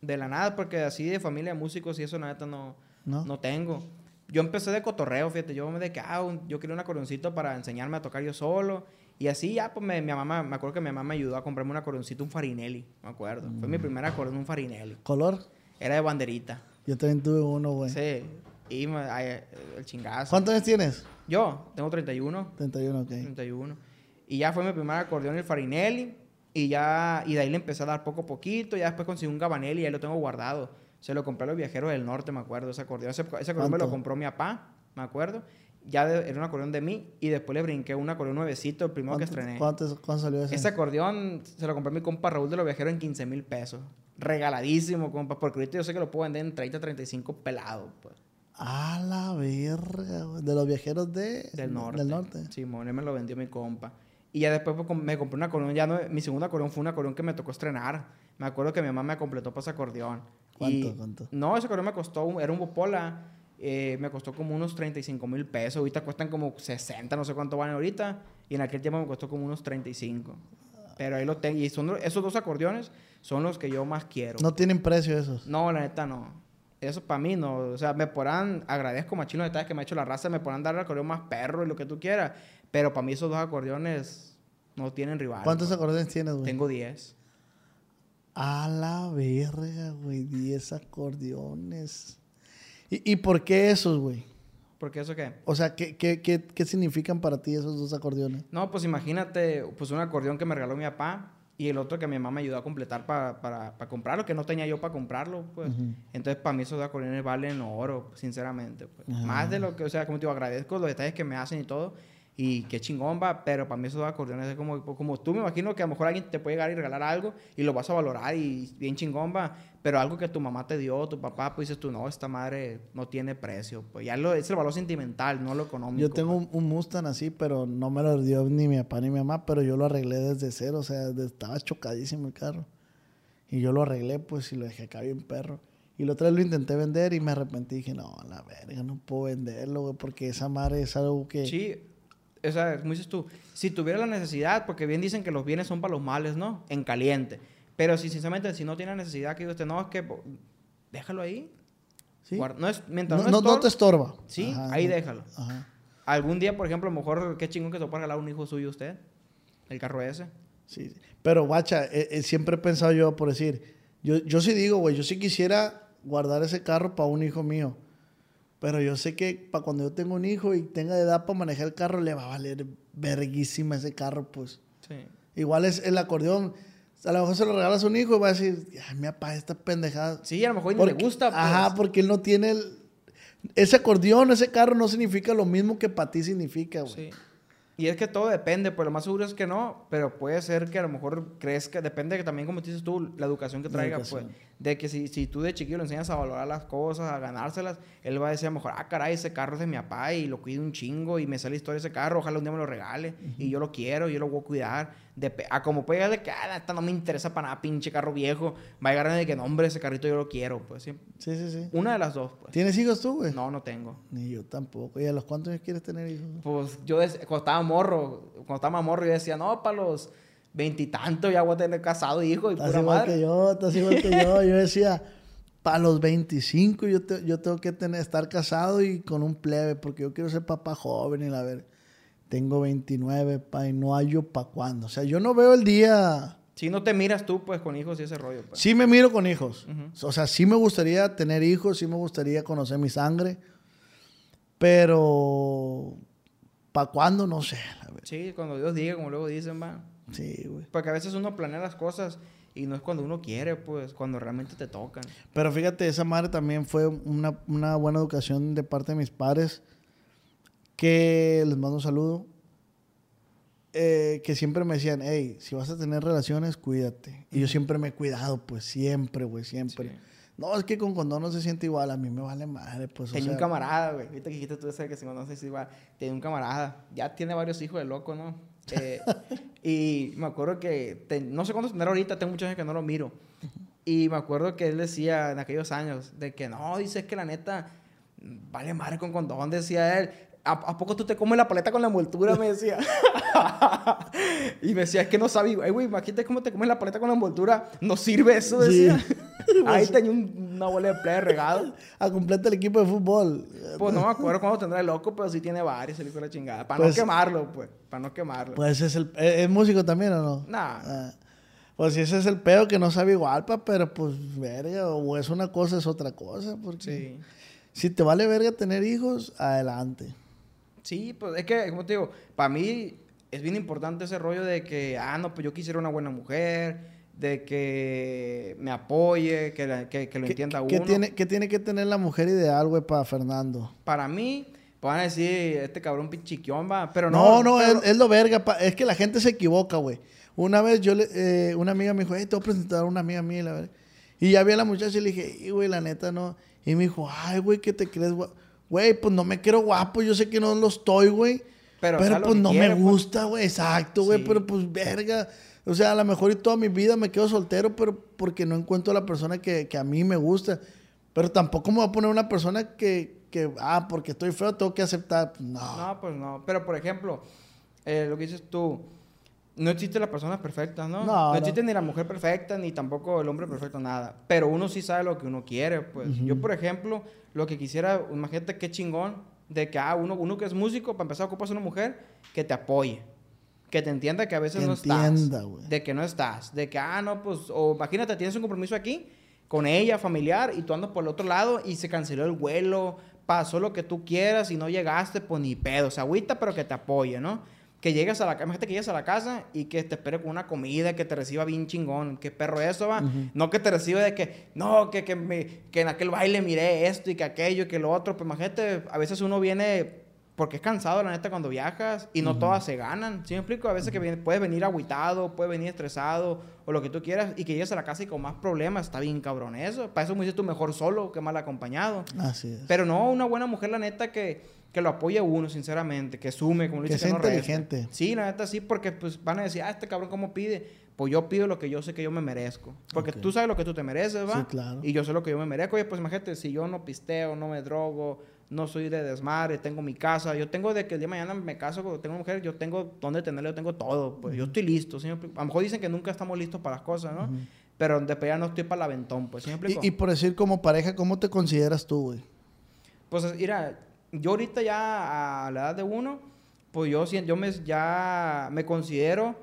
De la nada, porque así de familia de músicos y eso, la neta, no, ¿No? no tengo. Yo empecé de cotorreo, fíjate. Yo me de que, ah, un- yo quería un acordeoncito para enseñarme a tocar yo solo. Y así ya, pues me- mi mamá, me acuerdo que mi mamá me ayudó a comprarme un acordeoncito, un Farinelli, me acuerdo. Fue Mm. mi primer acordeón, un Farinelli. ¿Color? Era de banderita. Yo también tuve uno, güey. Sí. Y me- ay, el chingazo. ¿Cuántos años tienes? Yo tengo 31. 31, ok. 31. Y ya fue mi primer acordeón el Farinelli. Y ya, y de ahí le empecé a dar poco a poquito. Ya después conseguí un Gabanelli y ahí lo tengo guardado. Se lo compré a los viajeros del norte, me acuerdo, ese acordeón. Ese, ese acordeón me lo compró mi papá, me acuerdo. Ya de- era un acordeón de mí. Y después le brinqué un acordeón nuevecito, el primero que ¿Cuánto, estrené. cuánto- cuánto salió ese? Ese acordeón se lo compré a mi compa Raúl de los viajeros en 15 mil pesos. Regaladísimo, compa. Porque ahorita yo sé que lo puedo vender en 30, 35 pelados, pues. A la verga. De los viajeros de... Del norte. Del norte. Simón, él me lo vendió mi compa. Y ya después pues, me compré un acordeón. Ya no, mi segundo acordeón fue un acordeón que me tocó estrenar. Me acuerdo que mi mamá me completó para ese acordeón. ¿Cuánto, Y- cuánto? No, ese acordeón me costó, era un Bopola. Eh, me costó como unos 35 mil pesos. Ahorita cuestan como 60, no sé cuánto van ahorita. Y en aquel tiempo me costó como unos 35. Pero ahí lo tengo. Y son, esos dos acordeones son los que yo más quiero. No tienen precio esos. No, la neta no. Eso para mí no. O sea, me podrán, agradezco machino los detalles que me ha hecho la raza, me podrán dar el acordeón más perro y lo que tú quieras. Pero para mí esos dos acordeones no tienen rival. ¿Cuántos pues. acordeones tienes, güey? Tengo 10. A la verga, güey. 10 acordeones. ¿Y, y por qué esos, güey? ¿Por qué eso qué? O sea, ¿qué, qué, qué, qué significan para ti esos dos acordeones? No, pues imagínate, pues un acordeón que me regaló mi papá y el otro que mi mamá me ayudó a completar pa- para, para comprarlo, que no tenía yo para comprarlo, pues. Entonces, para mí esos dos acordeones valen oro, sinceramente. Pues. Ah. Más de lo que, o sea, como te digo, agradezco los detalles que me hacen y todo. Y qué chingón va, pero para mí esos dos acordeones es como, como tú me imagino que a lo mejor alguien te puede llegar y regalar algo y lo vas a valorar y bien chingón va, pero algo que tu mamá te dio, tu papá, pues dices tú, no, esta madre no tiene precio. Pues ya lo, es el valor sentimental, no lo económico. Yo tengo pues. un, un Mustang así, pero no me lo dio ni mi papá ni mi mamá, pero yo lo arreglé desde cero, o sea, estaba chocadísimo el carro. Y yo lo arreglé, pues, y lo dejé acá bien perro. Y la otra vez lo intenté vender y me arrepentí. Dije, no, la verga, no puedo venderlo, güey, porque esa madre es algo que... Sí, o sea, como dices tú, si tuviera la necesidad, porque bien dicen que los bienes son para los males, ¿no? En caliente. Pero si sinceramente, si no tiene necesidad, que diga usted, no, es que po, déjalo ahí. ¿sí? Guarda- no es, mientras No, no, no- no te estorba. Sí, Ajá, ahí déjalo. Ajá. Algún día, por ejemplo, a lo mejor, qué chingón que te pueda regalar un hijo suyo a usted, el carro ese. Sí, sí. Pero, guacha, eh, eh, siempre he pensado yo, por decir, yo, yo sí digo, güey, yo sí quisiera guardar ese carro para un hijo mío. Pero yo sé que para cuando yo tenga un hijo y tenga edad para manejar el carro, le va a valer verguísima ese carro, pues. Sí. Igual es el acordeón. A lo mejor se lo regalas a un hijo y va a decir, ay, mi papá, esta pendejada. Sí, a lo mejor Porque- le gusta, pues. Ajá, porque él no tiene el... Ese acordeón, ese carro no significa lo mismo que para ti significa, güey. Sí. Y es que todo depende, pues lo más seguro es que no, pero puede ser que a lo mejor crezca, depende que también, como dices tú, la educación que traiga, educación. pues. De que si, si tú de chiquillo le enseñas a valorar las cosas, a ganárselas, él va a decir a lo mejor, ah, caray, ese carro es de mi papá y lo cuido un chingo y me sale la historia de ese carro, ojalá un día me lo regale y yo lo quiero, yo lo voy a cuidar. De, a como puede llegar de que, ah, esta no me interesa para nada, pinche carro viejo. Va a llegar de que, no, hombre, ese carrito yo lo quiero, pues. sí. Sí, sí, sí. Una de las dos, pues. ¿Tienes hijos tú, güey? No, no tengo. Ni yo tampoco. ¿Y a los cuántos años quieres tener hijos? Pues yo, cuando estaba morro, cuando estaba más morro, yo decía, no, para los veintitantos ya voy a tener casado, hijo, y Estás pura igual madre. que yo, estás igual que yo. Yo decía, para los 25 yo, te- yo tengo que tener, estar casado y con un plebe, porque yo quiero ser papá joven y la ver. Tengo 29, pa, y no hay yo para cuándo. O sea, yo no veo el día... Si no te miras tú, pues, con hijos y ese rollo, pues. Sí me miro con hijos. Ujú. O sea, sí me gustaría tener hijos, sí me gustaría conocer mi sangre. Pero... ¿Para cuándo? No sé. Sí, cuando Dios diga, como luego dicen, va. Sí, güey. Porque a veces uno planea las cosas y no es cuando uno quiere, pues, cuando realmente te tocan. Pero fíjate, esa madre también fue una, una buena educación de parte de mis padres, que les mando un saludo, eh, que siempre me decían, hey, si vas a tener relaciones, cuídate. Y yo siempre me he cuidado, pues siempre, güey, siempre. Sí. No, es que con condón no se siente igual, a mí me vale madre, pues. o Tenía un sea, camarada, güey. Ahorita que dijiste tú ese que si no sé si igual. Tenía un camarada. Ya tiene varios hijos de loco, ¿no? Eh, y me acuerdo que... te- no sé cuántos tendrá ahorita. Tengo muchos años que no lo miro. Y me acuerdo que él decía en aquellos años de que no, dice que la neta... Vale madre con condón, decía él. ¿A, a poco tú te comes la paleta con la envoltura? Me decía. y me decía, es que no sabía. Ay, güey, imagínate cómo te comes la paleta con la envoltura. No sirve eso, decía. Ahí tenía un- una bola de play regado. A completar el equipo de fútbol. Pues no me acuerdo cuándo tendrá el loco, pero sí tiene varios, el hijo de la chingada. Para Pues- no quemarlo, pues. Para no quemarlo. Pues es el... ¿Es es músico también o no? Nah. Ah, pues si ese es el pedo que no sabe igual, pa, pero pues verga, o es una cosa, es otra cosa, porque... Sí. Si te vale verga tener hijos, adelante. Sí, pues es que, como te digo, para mí es bien importante ese rollo de que, ah, no, pues yo quisiera una buena mujer, de que me apoye, que, la- que, que lo ¿Qué- entienda qué, uno. tiene, qué tiene que tener la mujer ideal, güey, para Fernando? Para mí, pues van a decir, este cabrón pinchiquión va, pero No, no. no, pero- es, es lo verga. pa- Es que la gente se equivoca, güey. Una vez yo, le, eh, una amiga me dijo, hey, te voy a presentar a una amiga mía. la verga. Y ya vi a la muchacha y le dije, "Y, güey, la neta no. Y me dijo, ay, güey, ¿qué te crees, guapo? Güey, pues no me quiero guapo, yo sé que no lo estoy, güey. Pero, Pero, pues no quiere, me pues. gusta, güey, exacto, güey. Sí. Pero pues, verga. O sea, a lo mejor y toda mi vida me quedo soltero, pero porque no encuentro a la persona que, que a mí me gusta. Pero tampoco me voy a poner una persona que, que, ah, porque estoy feo, tengo que aceptar. Pues, No. No, pues no. Pero, por ejemplo, eh, lo que dices tú, no existen las personas perfectas, ¿no? No, No, no. existe ni la mujer perfecta, ni tampoco el hombre perfecto, nada. Pero uno sí sabe lo que uno quiere, pues. Yo, por ejemplo, lo que quisiera, imagínate qué chingón, de que, ah, uno, uno que es músico, para empezar, ocupas una mujer que te apoye. Que te entienda que a veces Que no entienda, estás. De que no estás. De que, ah, no, pues, o imagínate, tienes un compromiso aquí con ella, familiar, y tú andas por el otro lado y se canceló el vuelo, pasó lo que tú quieras y no llegaste, pues ni pedo. O sea, agüita, pero que te apoye, ¿no? Que llegues a la casa, imagínate que llegues a la casa y que te espere con una comida, que te reciba bien chingón. ¿Qué perro eso va? No que te reciba de que, no, que, que, me, que en aquel baile miré esto y que aquello y que lo otro. Pues imagínate, a veces uno viene porque es cansado, la neta, cuando viajas y no todas se ganan. ¿Sí me explico? A veces que puedes venir agüitado, puedes venir estresado o lo que tú quieras y que llegues a la casa y con más problemas. Está bien cabrón eso. Para eso me dices tú mejor solo que mal acompañado. Así es. Pero no, una buena mujer, la neta, que, que lo apoye uno, sinceramente, que sume, como le Que dice, sea no reste. inteligente. Sí, la neta sí, porque pues van a decir, ah, este cabrón, ¿cómo pide? Pues yo pido lo que yo sé que yo me merezco. Porque tú sabes lo que tú te mereces, ¿va? Sí, claro. Y yo sé lo que yo me merezco. Oye, pues imagínate, si yo no pisteo, no me drogo, no soy de desmadre, tengo mi casa. Yo tengo de que el día de mañana me caso, cuando tengo mujer, yo tengo donde tenerlo, yo tengo todo. Pues yo estoy listo. A lo mejor dicen que nunca estamos listos para las cosas, ¿no? Pero de ya no estoy para el aventón, pues. ¿sí me? Y, y por decir como pareja, ¿cómo te consideras tú, güey? Pues mira, yo ahorita ya a la edad de uno, pues yo, yo me, ya me considero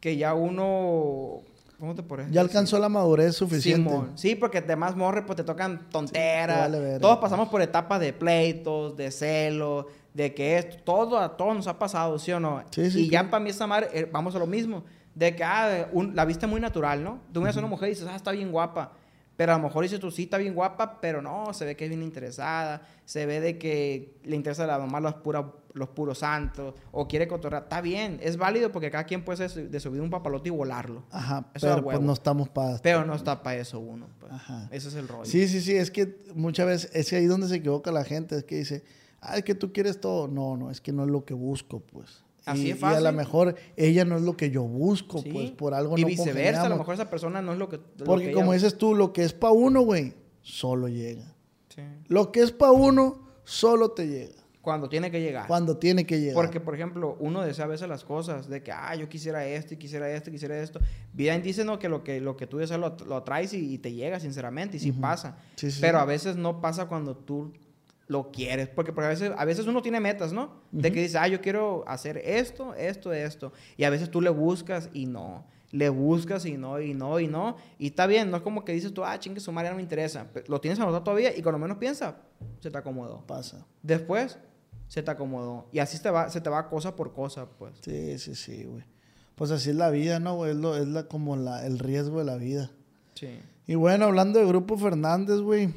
que ya uno... ¿Cómo te puedes Ya alcanzó la madurez suficiente. Simón. Sí, porque de más morre, pues te tocan tonteras. te vale. Todos pasamos por etapas de pleitos, de celo, de que esto, todo a todos nos ha pasado, ¿sí o no? Sí, sí, y ya para mí esa madre, eh, vamos a lo mismo. De que, ah, un- la vista es muy natural, ¿no? Tú miras a una mujer y dices, ah, está bien guapa. Pero a lo mejor tú, sí, está bien guapa, pero no, se ve que es bien interesada. Se ve de que le interesa la nomás los, pura, los puros santos. O quiere cotorrear. Está bien, es válido porque cada quien puede ser de subir un papalote y volarlo. Ajá, Eso a pero pues no estamos para... Pero no está para eso uno. pues. Ajá. Ese es el rollo. Sí, sí, sí, es que muchas veces, es que ahí donde se equivoca la gente, es que dice, ah, es que tú quieres todo. No, no, es que no es lo que busco, pues. Así y, es y a lo mejor ella no es lo que yo busco, Sí. pues por algo y no viceversa, a lo mejor esa persona no es lo que. lo Porque que como ella- dices tú, lo que es para uno, güey, solo llega. Sí. Lo que es para uno, solo te llega. Cuando tiene que llegar. Cuando tiene que llegar. Porque, por ejemplo, uno desea a veces las cosas de que, ah, yo quisiera esto y quisiera esto y quisiera esto. Bien dice, ¿no? Que lo que, lo que tú deseas lo, lo atraes y, y te llega, sinceramente, y sí pasa. Sí, sí, Pero a veces no pasa cuando tú lo quieres. Porque, porque a, veces, a veces uno tiene metas, ¿no? De que dice, ah, yo quiero hacer esto, esto, esto. Y a veces tú le buscas y no. Le buscas y no, y no, y no. Y está bien, no es como que dices tú, ah, chingue, su madre no me interesa. Lo tienes anotado todavía y cuando menos piensa, se te acomodó. Pasa. Después se te acomodó. Y así te va, se te va cosa por cosa, pues. Sí, sí, sí, güey. Pues así es la vida, ¿no, güey? Es, lo- es la, como la, el riesgo de la vida. Sí. Y bueno, hablando de Grupo Fernández, güey.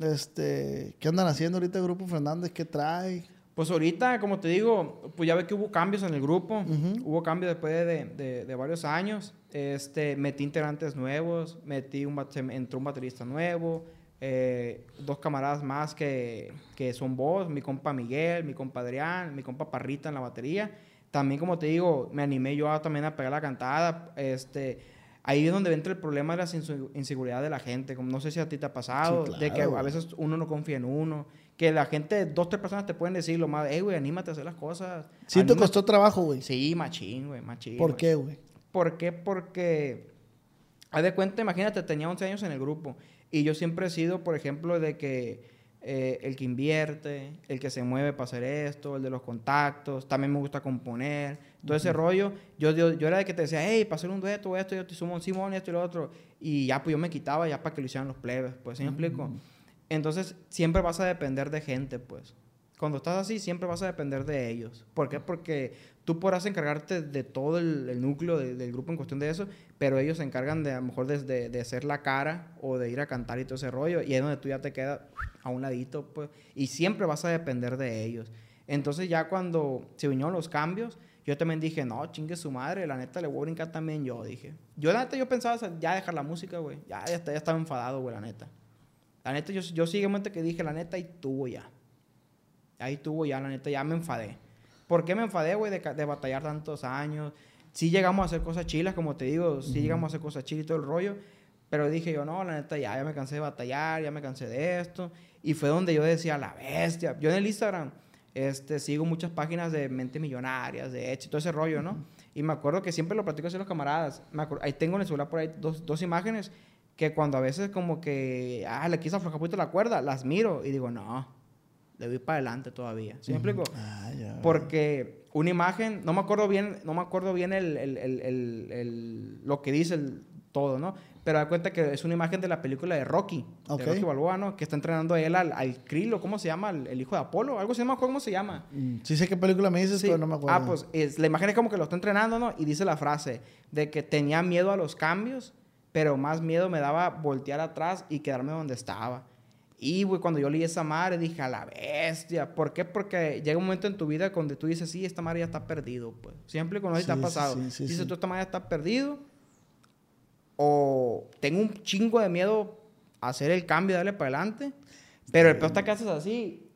Este, ¿qué andan haciendo ahorita Grupo Fernández? ¿Qué trae? Pues ahorita, como te digo, pues ya ve que hubo cambios en el grupo. Hubo cambios después de, de- de varios años. Este, metí integrantes nuevos, metí un, entró un baterista nuevo, eh, dos camaradas más que, que son vos, mi compa Miguel, mi compa Adrián, mi compa Parrita en la batería. También, como te digo, me animé yo a- también a pegar la cantada. Este, ahí es donde entra el problema de la inseguridad de la gente. Como no sé si a ti te ha pasado, Sí, de que a veces uno no confía en uno. Que la gente, dos, tres personas te pueden decir lo más, hey, güey, anímate a hacer las cosas. Sí te Anímate". costó trabajo, güey. Sí, machín, güey, machín. ¿Por qué, güey? ¿Por qué? Porque, haz de cuenta, imagínate, tenía 11 años en el grupo y yo siempre he sido, por ejemplo, de que eh, el que invierte, el que se mueve para hacer esto, el de los contactos, también me gusta componer, todo ese rollo. Yo, yo, yo era de que te decía, hey, para hacer un dueto, esto, yo te sumo un Simón, esto y lo otro, y ya, pues yo me quitaba ya para que lo hicieran los plebes, pues, ¿sí me explico? Entonces, siempre vas a depender de gente, pues. Cuando estás así, siempre vas a depender de ellos. ¿Por qué? Porque tú podrás encargarte de todo el, el núcleo de- del grupo en cuestión de eso, pero ellos se encargan de, a lo mejor, de, de, de hacer la cara o de ir a cantar y todo ese rollo, y es donde tú ya te quedas a un ladito, pues. Y siempre vas a depender de ellos. Entonces, ya cuando se vinieron los cambios, yo también dije, no, chingue su madre, la neta le voy a brincar también yo, dije. Yo, la neta, yo pensaba ya dejar la música, güey. Ya, ya, estaba enfadado, güey, la neta. La neta, yo, yo siguiente que dije, la neta, ahí tuvo ya. Ahí tuvo ya, la neta, ya me enfadé. ¿Por qué me enfadé, güey, de, batallar tantos años? Sí llegamos a hacer cosas chilas, como te digo, sí llegamos a hacer cosas chilas y todo el rollo, pero dije yo, no, la neta, ya, ya me cansé de batallar, ya me cansé de esto. Y fue donde yo decía, la bestia. Yo en el Instagram este, sigo muchas páginas de mentes millonarias, de hecho, todo ese rollo, ¿no? Y me acuerdo que siempre lo platico así a los camaradas. Me acuerdo- ahí tengo en el celular por ahí dos, dos imágenes que cuando a veces como que, ah, le quise aflojar un poquito la cuerda, las miro y digo, no, le voy para adelante todavía. ¿Sí me explico? Ah, ya. Porque una imagen, no me acuerdo bien, no me acuerdo bien el, el- el- el- lo que dice el, todo, ¿no? Pero da cuenta que es una imagen de la película de Rocky, Ok. de Rocky Balboa, ¿no? Que está entrenando a él al, al Krilo, ¿cómo se llama? El, el hijo de Apolo, algo se llama, ¿cómo se llama? Mm, Sí sé qué película me dices, Sí. pero no me acuerdo. Ah, pues es- la imagen es como que lo está entrenando, ¿no? Y dice la frase de que tenía miedo a los cambios, pero más miedo me daba voltear atrás y quedarme donde estaba. Y, güey, cuando yo leí esa madre, dije, a la bestia. ¿Por qué? Porque llega un momento en tu vida donde tú dices, sí, esta madre ya está perdido, pues. Siempre cuando te Sí, ha sí, pasado. sí, sí, dices, tú, esta madre ya está perdido. O tengo un chingo de miedo a hacer el cambio y darle para adelante. Pero el peor está que haces así.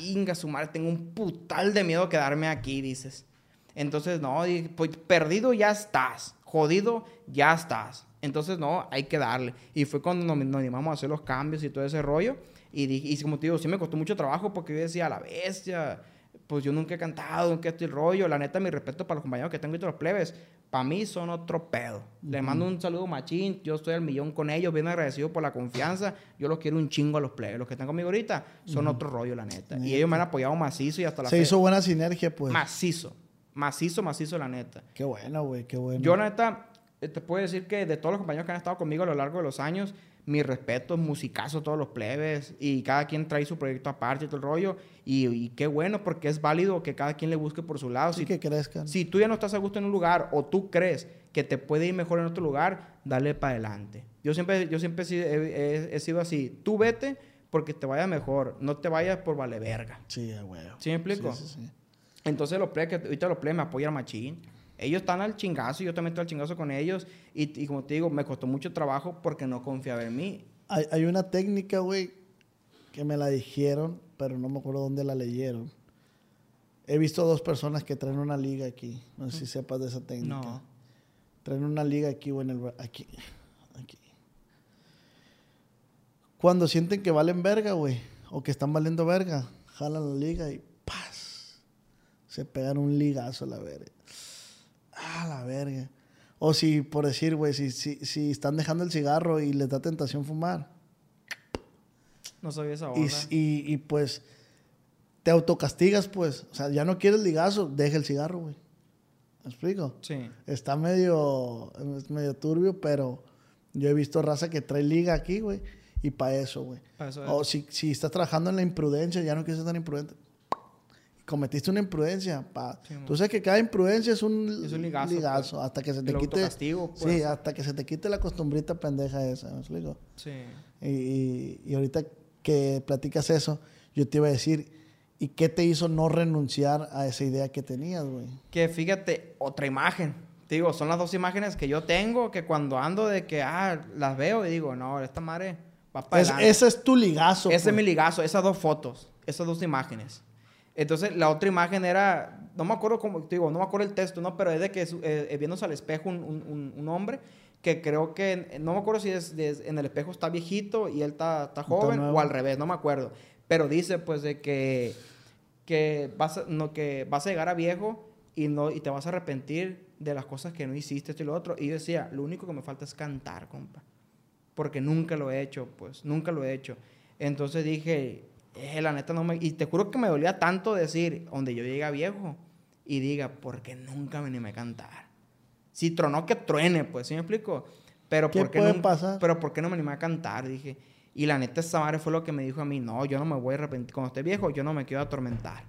Inga, su madre, tengo un putal de miedo a quedarme aquí, dices. Entonces, no, pues perdido ya estás. Jodido ya estás. Entonces, no, hay que darle. Y fue cuando nos, nos animamos a hacer los cambios y todo ese rollo. Y, dije, y como te digo, sí me costó mucho trabajo porque yo decía, la bestia, pues yo nunca he cantado, nunca estoy rollo. La neta, mi respeto para los compañeros que tengo y todos los plebes. Para mí son otro pedo. Les mando un saludo machín. Yo estoy al millón con ellos, bien agradecido por la confianza. Yo los quiero un chingo a los plebes. Los que están conmigo ahorita son otro rollo, la neta. Y ellos me han apoyado macizo y hasta la Se fe- hizo buena sinergia, pues. Macizo. Macizo, macizo, la neta. Qué bueno, güey, qué bueno. Yo, la neta, te puedo decir que de todos los compañeros que han estado conmigo a lo largo de los años, mi respeto, musicazo, todos los plebes, y cada quien trae su proyecto aparte y todo el rollo. Y, y qué bueno, porque es válido que cada quien le busque por su lado. Sí si, que crezcan. si tú ya no estás a gusto en un lugar o tú crees que te puede ir mejor en otro lugar, dale para adelante. Yo siempre, yo siempre he, sido- he- he- he sido así. Tú vete porque te vaya mejor, no te vayas por vale verga. Sí, güey. ¿Sí me explico? Sí, sí, sí. Entonces los plebes, que ahorita los plebes me apoyan machín. Ellos están al chingazo yo también estoy al chingazo con ellos. Y, y como te digo, me costó mucho trabajo porque no confiaba en mí. Hay, hay una técnica, güey, que me la dijeron, pero no me acuerdo dónde la leyeron. He visto dos personas que traen una liga aquí. No sé si sepas de esa técnica. No. Traen una liga aquí o en el... Aquí. Aquí. Cuando sienten que valen verga, güey. O que están valiendo verga. Jalan la liga y ¡paz! Se pegan un ligazo a la verga. Ah, la verga. O si, por decir, güey, si, si, si están dejando el cigarro y les da tentación fumar. No sabía esa onda. y, y, pues te autocastigas, pues. O sea, ya no quieres ligazo, deja el cigarro, güey. ¿Me explico? Sí. Está medio, es medio turbio, pero yo he visto raza que trae liga aquí, güey. Y para eso, güey. Pa' eso O si, si estás trabajando en la imprudencia, ya no quieres ser tan imprudente. Cometiste una imprudencia. Pa. Sí. Tú sabes que cada imprudencia es un, Es un ligazo, pues. hasta que se te El quite. autocastigo, Sí, pues. hasta que se te quite la costumbrita pendeja esa. ¿Me explico? Sí. Y, y- y ahorita que platicas eso, yo te iba a decir, ¿y qué te hizo no renunciar a esa idea que tenías, güey? Que fíjate, otra imagen. Te digo, son las dos imágenes que yo tengo que cuando ando de que, ah, las veo y digo, no, esta madre va para Es- ese es tu ligazo. Ese es pues. mi ligazo, esas dos fotos, esas dos imágenes. Entonces, la otra imagen era, no me acuerdo cómo, te digo, no me acuerdo el texto, ¿no? Pero es de que eh, eh, viéndose al espejo un, un- un- hombre que creo que, no me acuerdo si es, de- en el espejo está viejito y él está, está joven nuevo. o al revés, no me acuerdo. Pero dice, pues, de que, que, vas a, no, que vas a llegar a viejo y, no, y te vas a arrepentir de las cosas que no hiciste, esto y lo otro. Y yo decía, lo único que me falta es cantar, compa porque nunca lo he hecho, pues, nunca lo he hecho. Entonces dije, eh, la neta no me... Y te juro que me dolía tanto decir, donde yo llegue a viejo y diga, porque nunca me animé a cantar. Si tronó, que truene, pues, ¿sí me explico? Pero ¿Qué ¿por qué puede no, pasar? Pero ¿por qué no me animé a cantar? Dije. Y la neta, esa madre fue lo que me dijo a mí, no, yo no me voy a arrepentir. Cuando esté viejo, yo no me quiero atormentar.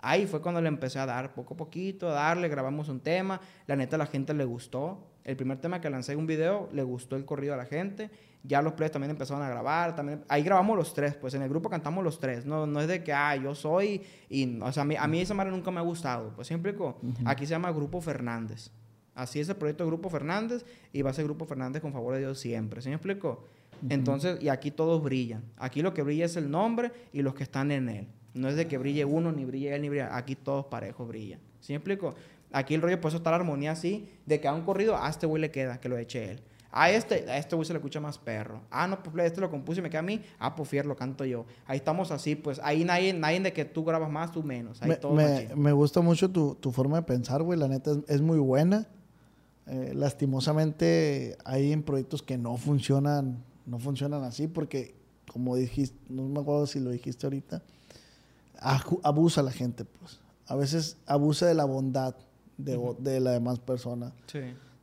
Ahí fue cuando le empecé a dar poco a poquito, a darle, grabamos un tema. La neta, a la gente le gustó. El primer tema que lancé un video, le gustó el corrido a la gente. Ya los players también empezaron a grabar. También, ahí grabamos los tres, pues en el grupo cantamos los tres. No, no es de que, ah, yo soy. Y, o sea, a mí, a mí esa madre nunca me ha gustado. Pues siempre, aquí se llama Grupo Fernández. Así es el proyecto Grupo Fernández y va a ser Grupo Fernández con favor de Dios siempre. ¿Sí me explico? Entonces, y aquí todos brillan. Aquí lo que brilla es el nombre y los que están en él. No es de que brille uno, ni brille él, ni brilla. Aquí todos parejos brillan. ¿Sí me explico? Aquí el rollo, por eso está la armonía así, de que a un corrido, a este güey le queda, que lo eche él. A este, a este güey se le escucha más perro. Ah, no, pues este lo compuse y me queda a mí. Ah, pues fier, lo canto yo. Ahí estamos así, pues ahí nadie, nadie de que tú grabas más, tú menos. Ahí Me, todo me- gusta mucho tu, tu forma de pensar, güey. La neta es, es muy buena. Eh, lastimosamente hay en proyectos que no funcionan, no funcionan así porque, como dijiste, no me acuerdo si lo dijiste ahorita, abusa la gente, pues. A veces abusa de la bondad de, de la demás persona. Sí.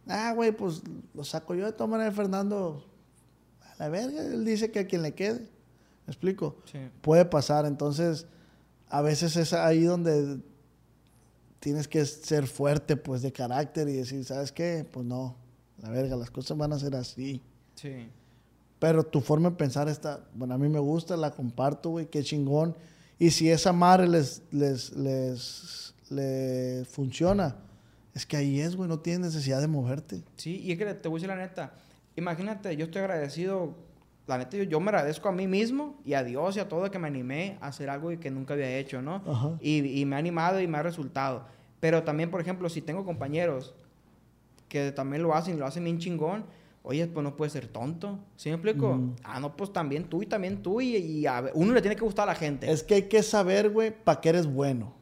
Ah, güey, pues lo saco yo de todas maneras, Fernando. A la verga, él dice que a quien le quede. ¿Me explico? Sí. Puede pasar, entonces a veces es ahí donde tienes que ser fuerte, pues, de carácter y decir, ¿sabes qué? Pues no, la verga, las cosas van a ser así. Sí. Pero tu forma de pensar está, bueno, a mí me gusta, la comparto, güey, qué chingón. Y si esa madre les, les, les, les funciona, es que ahí es, güey, no tienes necesidad de moverte. Sí, y es que te voy a decir la neta. Imagínate, yo estoy agradecido. La neta, yo, yo me agradezco a mí mismo y a Dios y a todo que me animé a hacer algo que nunca había hecho, ¿no? Ajá. Y, y me ha animado y me ha resultado. Pero también, por ejemplo, si tengo compañeros que también lo hacen lo hacen bien chingón, oye, pues no puede ser tonto. ¿Sí me explico? Ujú. Ah, no, pues también tú y también tú. Y, y a uno le tiene que gustar a la gente. Es que hay que saber, güey, para qué eres bueno.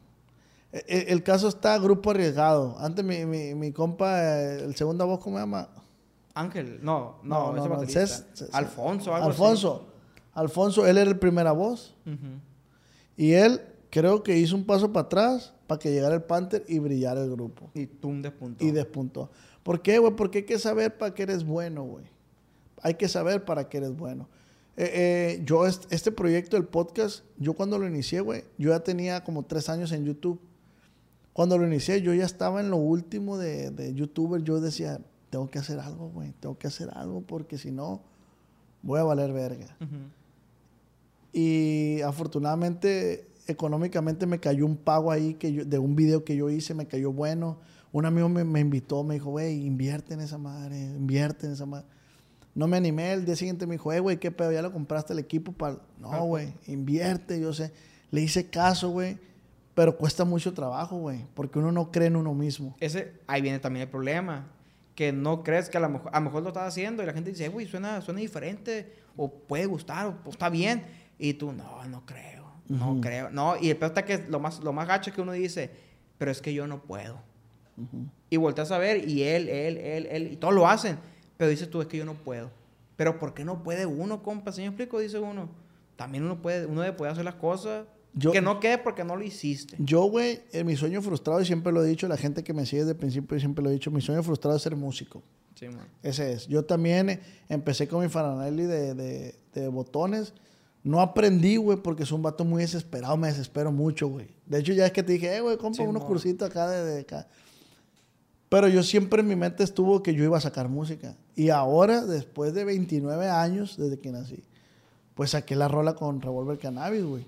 E- e- El, caso está grupo arriesgado. Antes mi, mi, mi compa, eh, el segunda voz, ¿cómo se llama? Ángel, no, no, No, ese no, no, baterista. Cés- Cés- Alfonso, algo así. Alfonso. Alfonso, él era el primera voz. Y él creo que hizo un paso para atrás para que llegara el Panther y brillara el grupo. Y tú un despuntó. Y despuntó. ¿Por qué, güey? Porque hay que saber para qué eres bueno, güey. Hay que saber para qué eres bueno. Eh, eh, yo, est- este proyecto, el podcast, yo cuando lo inicié, güey, yo ya tenía como tres años en YouTube. Cuando lo inicié, yo ya estaba en lo último de, de YouTuber. Yo decía, tengo que hacer algo, güey. Tengo que hacer algo porque si no, voy a valer verga. Ujú. Y afortunadamente, económicamente me cayó un pago ahí que yo- de un video que yo hice, me cayó bueno. Un amigo me, me invitó, me dijo, güey, invierte en esa madre, invierte en esa madre. No me animé, el día siguiente me dijo, eh, güey, ¿qué pedo? ¿Ya lo compraste el equipo para...? No, güey, invierte, yo sé. Le hice caso, güey. Pero cuesta mucho trabajo, güey, porque uno no cree en uno mismo. Ese, ahí viene también el problema. Que no crees que a lo mejor, a lo, mejor lo estás haciendo y la gente dice, güey, suena, suena diferente, o puede gustar, o, está bien. Y tú, no, no creo, no creo. No, y el peor está que lo más, lo más gacho es que uno dice, pero es que yo no puedo. Y volteas a ver, y él, él, él, él, y todos lo hacen. Pero dices tú, es que yo no puedo. Pero ¿por qué no puede uno, compa? ¿Sí me explico? Dice uno. También uno puede, uno debe poder hacer las cosas. Que no quede porque no lo hiciste. Yo, güey, en mi sueño frustrado, y siempre lo he dicho, la gente que me sigue desde el principio siempre lo he dicho, mi sueño frustrado es ser músico. Sí, man. Ese es. Yo también eh, empecé con mi Faranelli de, de, de botones. No aprendí, güey, porque es un vato muy desesperado, me desespero mucho, güey. De hecho, ya es que te dije, eh, güey, compra unos cursitos acá de, de acá. Pero yo siempre en mi mente estuvo que yo iba a sacar música. Y ahora, después de 29 años, desde que nací, pues saqué la rola con Revolver Cannabis, güey.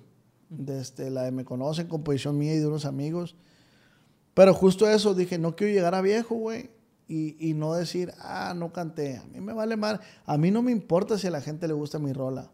Desde este, la de Me Conocen, composición mía y de unos amigos. Pero justo eso, dije, no quiero llegar a viejo, güey. Y, y, no decir, ah, no canté. A mí me vale mal. A mí no me importa si a la gente le gusta mi rola.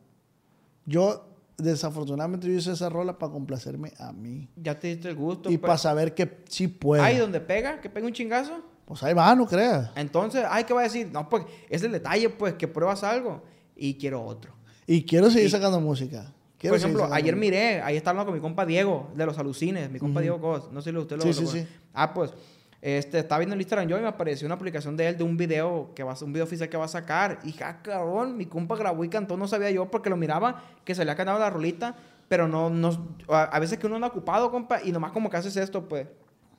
Yo desafortunadamente yo hice esa rola para complacerme a mí. Ya te diste el gusto. Y para saber que sí puedo. Ahí donde pega, que pega un chingazo. Pues ahí va, no creas. Entonces, ay, ¿qué va a decir? No, pues es el detalle, pues, que pruebas algo y quiero otro. Y quiero seguir sacando música. Por ejemplo, ayer miré, ahí estaba con mi compa Diego, de los alucines, mi compa Diego Cos. No sé si usted lo Sí, sí, sí. Ah, pues, este, estaba viendo el Instagram yo y me apareció una publicación de él de un video, que va, un video oficial que va a sacar. Y, ah, cabrón, mi compa grabó y cantó, no sabía yo porque lo miraba, que se le ha cantado la rolita pero no, no a, veces que uno anda ocupado, compa, y nomás como que haces esto, pues,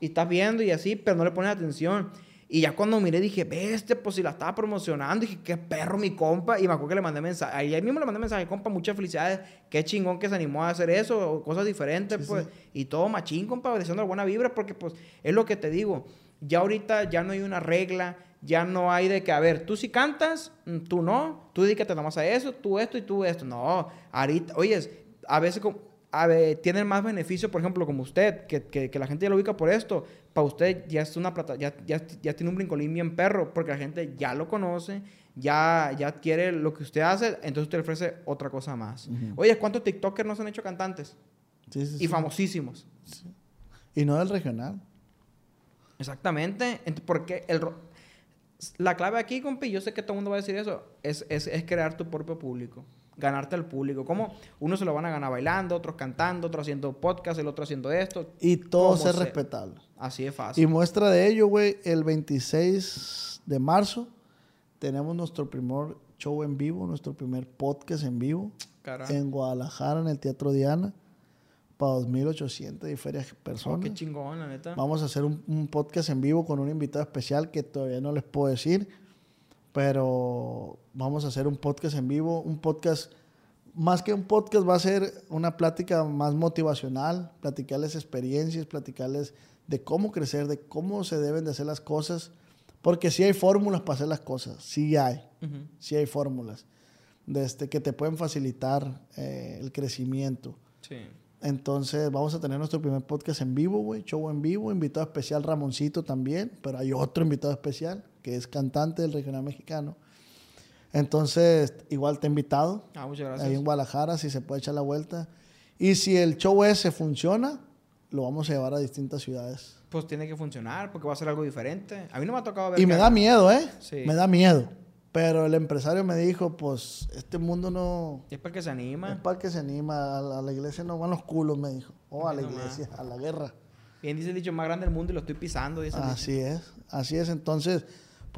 y estás viendo y así, pero no le pones atención. Y ya cuando miré dije, este, pues si la estaba promocionando, dije, qué perro mi compa. Y me acuerdo que le mandé mensaje. Ahí mismo le mandé mensaje, compa, muchas felicidades. Qué chingón que se animó a hacer eso, cosas diferentes, pues. Y todo machín, compa, deseando buena vibra, porque pues es lo que te digo. Ya ahorita ya no hay una regla, ya no hay de que, a ver, tú si cantas, mm, tú no, tú dedícate nomás a eso, tú esto y tú esto. No, ahorita, oyes, a veces a tienen más beneficio, por ejemplo, como usted, que, que, la gente ya lo ubica por esto. Para usted ya es una plata, ya, ya, ya, tiene un brincolín bien perro, porque la gente ya lo conoce, ya, ya quiere lo que usted hace, entonces usted le ofrece otra cosa más. Oye, ¿cuántos TikTokers no se han hecho cantantes? Sí, sí, y famosísimos. Y no del regional. Exactamente. Porque el, la clave aquí, compi, yo sé que todo el mundo va a decir eso, es, es, es crear tu propio público ganarte al público. Como unos se lo van a ganar bailando, otros cantando, otros haciendo podcast, el otro haciendo esto. Y todo ser respetable. Así es fácil. Y muestra de ello, güey, el 26 de marzo tenemos nuestro primer show en vivo, nuestro primer podcast en vivo. En Guadalajara, en el Teatro Diana. Para 2.800 y ferias personas. Oh, qué chingón, la neta. Vamos a hacer un, un podcast en vivo con un invitado especial que todavía no les puedo decir pero vamos a hacer un podcast en vivo, un podcast, más que un podcast va a ser una plática más motivacional, platicarles experiencias, platicarles de cómo crecer, de cómo se deben de hacer las cosas, porque sí hay fórmulas para hacer las cosas, sí hay, sí hay fórmulas de este, que te pueden facilitar eh, el crecimiento. Sí. Entonces vamos a tener nuestro primer podcast en vivo, güey, show en vivo, invitado especial Ramoncito también, pero hay otro invitado especial que es cantante del regional mexicano. Entonces, igual te he invitado. Ah, muchas gracias. Ahí en Guadalajara, si se puede echar la vuelta. Y si el show ese funciona, lo vamos a llevar a distintas ciudades. Pues tiene que funcionar, porque va a ser algo diferente. A mí no me ha tocado ver. Y me da miedo, ¿eh? Sí. Me da miedo. Pero el empresario me dijo, pues, este mundo no... Es para que se anima. Es para que se anima. A la, iglesia no van los culos, me dijo. O oh, a la iglesia, a la guerra. Bien dice el dicho, más grande del mundo y lo estoy pisando. Así es, así es. Entonces,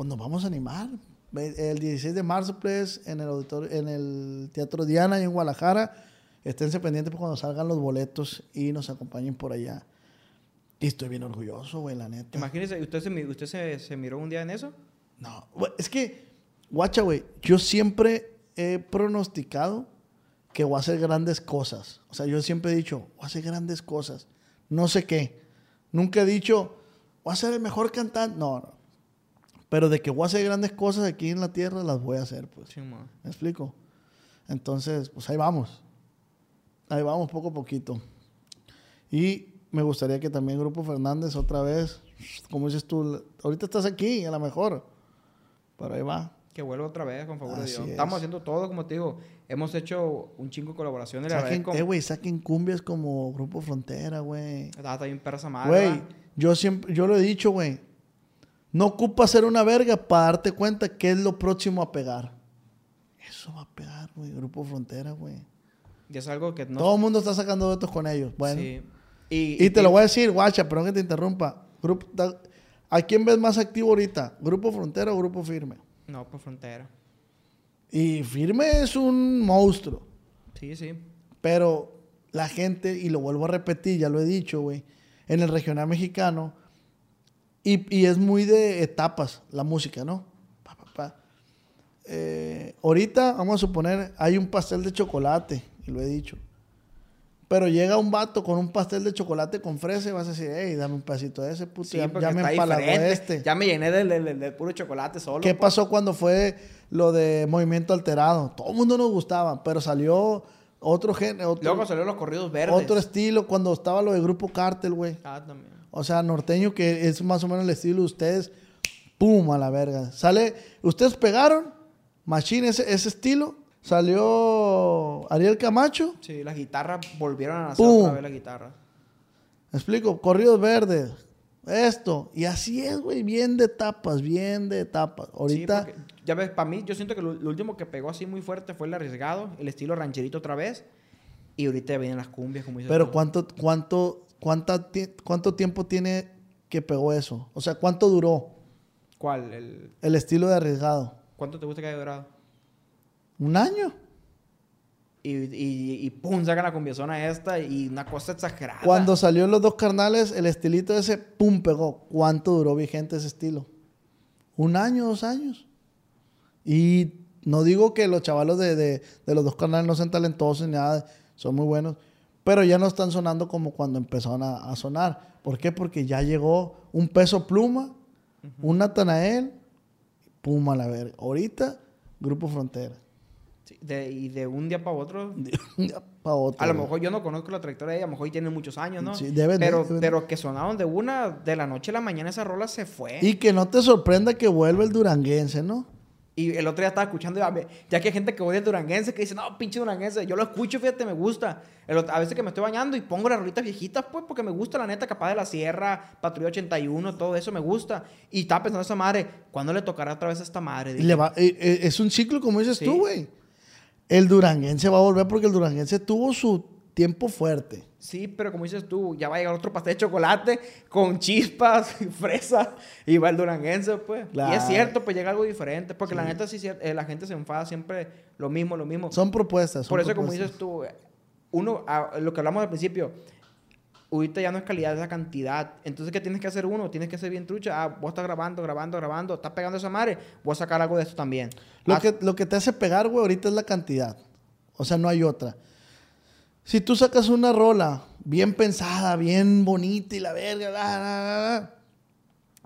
pues nos vamos a animar. El 16 de marzo, pues, en el auditorio, en el Teatro Diana, y en Guadalajara. Esténse pendientes cuando salgan los boletos y nos acompañen por allá. Y estoy bien orgulloso, güey, la neta. Imagínese, ¿usted, se, usted se, se miró un día en eso? No, es que, guacha, güey, yo siempre he pronosticado que voy a hacer grandes cosas. O sea, yo siempre he dicho, voy a hacer grandes cosas. No sé qué. Nunca he dicho, voy a ser el mejor cantante. No, no. Pero de que voy a hacer grandes cosas aquí en la tierra, las voy a hacer, pues. ¿Me explico? Entonces, pues ahí vamos. Ahí vamos poco a poquito. Y me gustaría que también Grupo Fernández otra vez, como dices tú, ahorita estás aquí, a lo mejor. Pero ahí va. Que vuelva otra vez, con favor de Así Dios. es. Estamos haciendo todo, como te digo. Hemos hecho un chingo de colaboraciones. Saquen, eh, güey, saquen cumbias como Grupo Frontera, güey. Ah, está bien perra madre. Güey, yo siempre, yo lo he dicho, güey. No ocupa ser una verga para darte cuenta qué es lo próximo a pegar. Eso va a pegar, güey. Grupo Frontera, güey. Y es algo que no... Todo el mundo está sacando datos con ellos. Bueno. Sí. Y, Y te lo voy a decir, guacha, perdón que te interrumpa. Grupo, ¿A quién ves más activo ahorita? ¿Grupo Frontera o Grupo Firme? No, por frontera. Y Firme es un monstruo. Sí, sí. Pero la gente, y lo vuelvo a repetir, ya lo he dicho, güey, en el regional mexicano, y, y es muy de etapas la música, ¿no? Pa, pa, pa. Eh, ahorita, vamos a suponer, hay un pastel de chocolate, y lo he dicho. Pero llega un vato con un pastel de chocolate con fresa y vas a decir, hey, dame un pedacito de ese, puto. Sí, ya, ya me diferente. este. Ya me llené del, del- del puro chocolate solo. ¿Qué pues. pasó cuando fue lo de Movimiento Alterado? Todo el mundo nos gustaba, pero salió otro género, Luego salieron los corridos verdes. otro estilo cuando estaba lo de Grupo Cártel, güey. Ah, también. O sea, norteño, que es más o menos el estilo de ustedes. ¡Pum! A la verga. Sale, ustedes pegaron, Machine, ese, ese estilo. Salió Ariel Camacho. Sí, las guitarras volvieron a nacer ¡Pum! otra vez las guitarras. ¿Me explico? Corridos verdes. Esto. Y así es, güey. Bien de etapas, bien de etapas. Ahorita. Sí, porque, ya ves, para mí, yo siento que lo, lo último que pegó así muy fuerte fue el arriesgado, el estilo rancherito otra vez. Y ahorita vienen las cumbias, como dices pero tú. ¿cuánto, cuánto, ¿cuánto tiempo tiene que pegó eso? O sea, ¿cuánto duró ¿Cuál? El, el estilo de arriesgado? ¿Cuánto te gusta que haya durado? ¿Un año? Y, y, y pum, sacan la cumbiazona esta y una cosa exagerada. Cuando salió Los Dos Carnales, el estilito ese, pum, pegó. ¿Cuánto duró vigente ese estilo? ¿Un año, dos años? Y no digo que los chavalos de, de- de Los Dos Carnales no sean talentosos ni nada, son muy buenos, pero ya no están sonando como cuando empezaron a, a sonar. ¿Por qué? Porque ya llegó un peso pluma, un Natanael, pum, a la verga. Ahorita, Grupo Frontera. Sí, de- y de un día para otro. Pa' otro, A lo mejor yo no conozco la trayectoria de ella, a lo mejor tiene muchos años, ¿no? Sí, deben de, pero, de. pero que sonaron de una, de la noche a la mañana esa rola se fue. Y que no te sorprenda que vuelva el duranguense, ¿no? Y el otro día estaba escuchando, ya ve- ya que hay gente que odia el duranguense, que dice, no, pinche duranguense. Yo lo escucho, fíjate, me gusta. El a veces que me estoy bañando y pongo las rolitas viejitas, pues, porque me gusta, la neta, Capaz de la Sierra, Patrulla 81, todo eso me gusta. Y estaba pensando esa madre, ¿cuándo le tocará otra vez a esta madre? Y le va- eh, eh, es un ciclo, como dices Sí. tú, güey. El duranguense va a volver porque el duranguense tuvo su tiempo fuerte. Sí, pero como dices tú, ya va a llegar otro pastel de chocolate con chispas y fresa y va el duranguense, pues. Y Claro. es cierto, pues llega algo diferente, porque la neta sí, eh, la gente se enfada siempre lo mismo, lo mismo. Son propuestas. son Por eso, como dices tú, uno, a- lo que hablamos al principio, ahorita ya no es calidad, es la cantidad. Entonces, ¿qué tienes que hacer uno? Tienes que ser bien trucha. Ah, vos estás grabando, grabando, grabando, estás pegando esa madre, voy a sacar algo de esto también. Lo, Ah, que, lo que te hace pegar, güey, ahorita es la cantidad. O sea, no hay otra. Si tú sacas una rola bien pensada, bien bonita y la verga, la, la, la, la,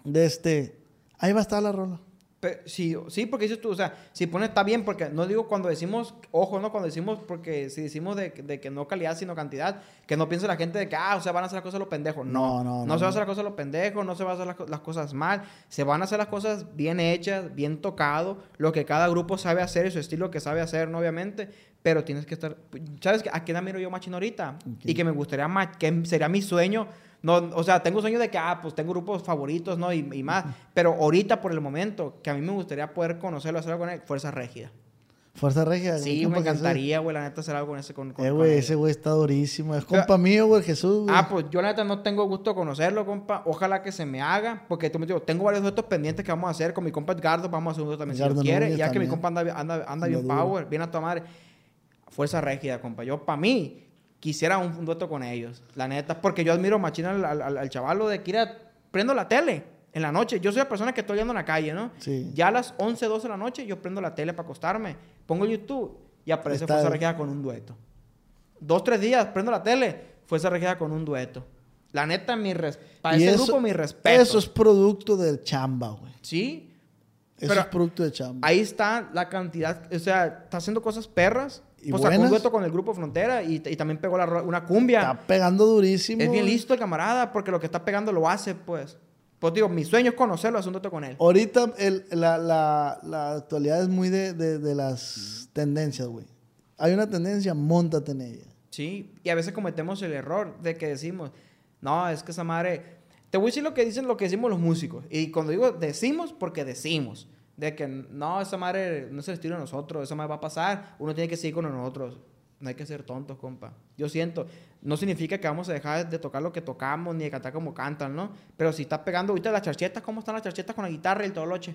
de este, ahí va a estar la rola. Pe- sí, sí, porque dices tú, o sea, si pones, está bien, porque no digo cuando decimos, ojo, no, cuando decimos, porque si decimos de, de que no calidad, sino cantidad, que no piense la gente de que, ah, o sea, van a hacer las cosas los pendejos. No, No, no, no, no, se van a hacer las cosas a los pendejos, no se van a hacer las cosas mal, se van a hacer las cosas bien hechas, bien tocado, lo que cada grupo sabe hacer y su estilo que sabe hacer, ¿no? Obviamente, pero tienes que estar, ¿sabes qué? a quién admiro yo machín ahorita? Y que me gustaría más, que sería mi sueño. No, o sea, tengo sueño de que, ah, pues tengo grupos favoritos, ¿no? Y, y más. Pero ahorita, por el momento, que a mí me gustaría poder conocerlo, hacer algo con él, Fuerza Régida. Fuerza Regia. Sí, me encantaría, güey, la neta, hacer algo con ese. Con, con- Eh, güey, ese güey está durísimo. Es Pero- compa mío, güey, Jesús. güey. Ah, pues yo la neta no tengo gusto de conocerlo, compa. Ojalá que se me haga, porque tú me digo, tengo varios duetos pendientes que vamos a hacer con mi compa Edgardo. Vamos a hacer un dueto también Edgardo si Dios quiere. Ya que mi también. compa anda, anda, anda bien duro. power, bien a tu madre. Fuerza Régida, compa. Yo, para mí, quisiera un, un dueto con ellos. La neta, porque yo admiro machina al, al, al- al chavalo de que ir a- prendo la tele en la noche. Yo soy la persona que estoy yendo en la calle, ¿no? Sí. Ya a las 11, 12 de la noche, yo prendo la tele para acostarme. Pongo YouTube y aparece Está- Fuerza Régida con un dueto. Dos, tres días, prendo la tele, Fuerza Régida con un dueto. La neta, mi res... para ese eso- grupo, mi respeto. Eso es producto del chamba, güey. Sí, Eso Pero- es producto de chamba. ahí está la cantidad, o sea, está haciendo cosas perras. Y pues sacó un buenas. dueto con el grupo Frontera y, y también pegó la una cumbia. Está pegando durísimo. es bien listo el camarada porque lo que está pegando lo hace, pues. Pues digo, mi sueño es conocerlo, asúntate con él. Ahorita el- la, la- la actualidad es muy de, de- de las tendencias, güey. Hay una tendencia, montate en ella. Sí, y a veces cometemos el error de que decimos, no, es que esa madre... Te voy a decir lo que dicen, lo que decimos los músicos. Y cuando digo decimos, porque decimos. De que no, esa madre no es el estilo de nosotros, esa madre va a pasar, uno tiene que seguir con nosotros. No hay que ser tontos, compa. Yo siento, no significa que vamos a dejar de tocar lo que tocamos ni de cantar como cantan, ¿no? Pero si estás pegando ahorita las charchetas, ¿cómo están las charchetas con la guitarra y el toloche?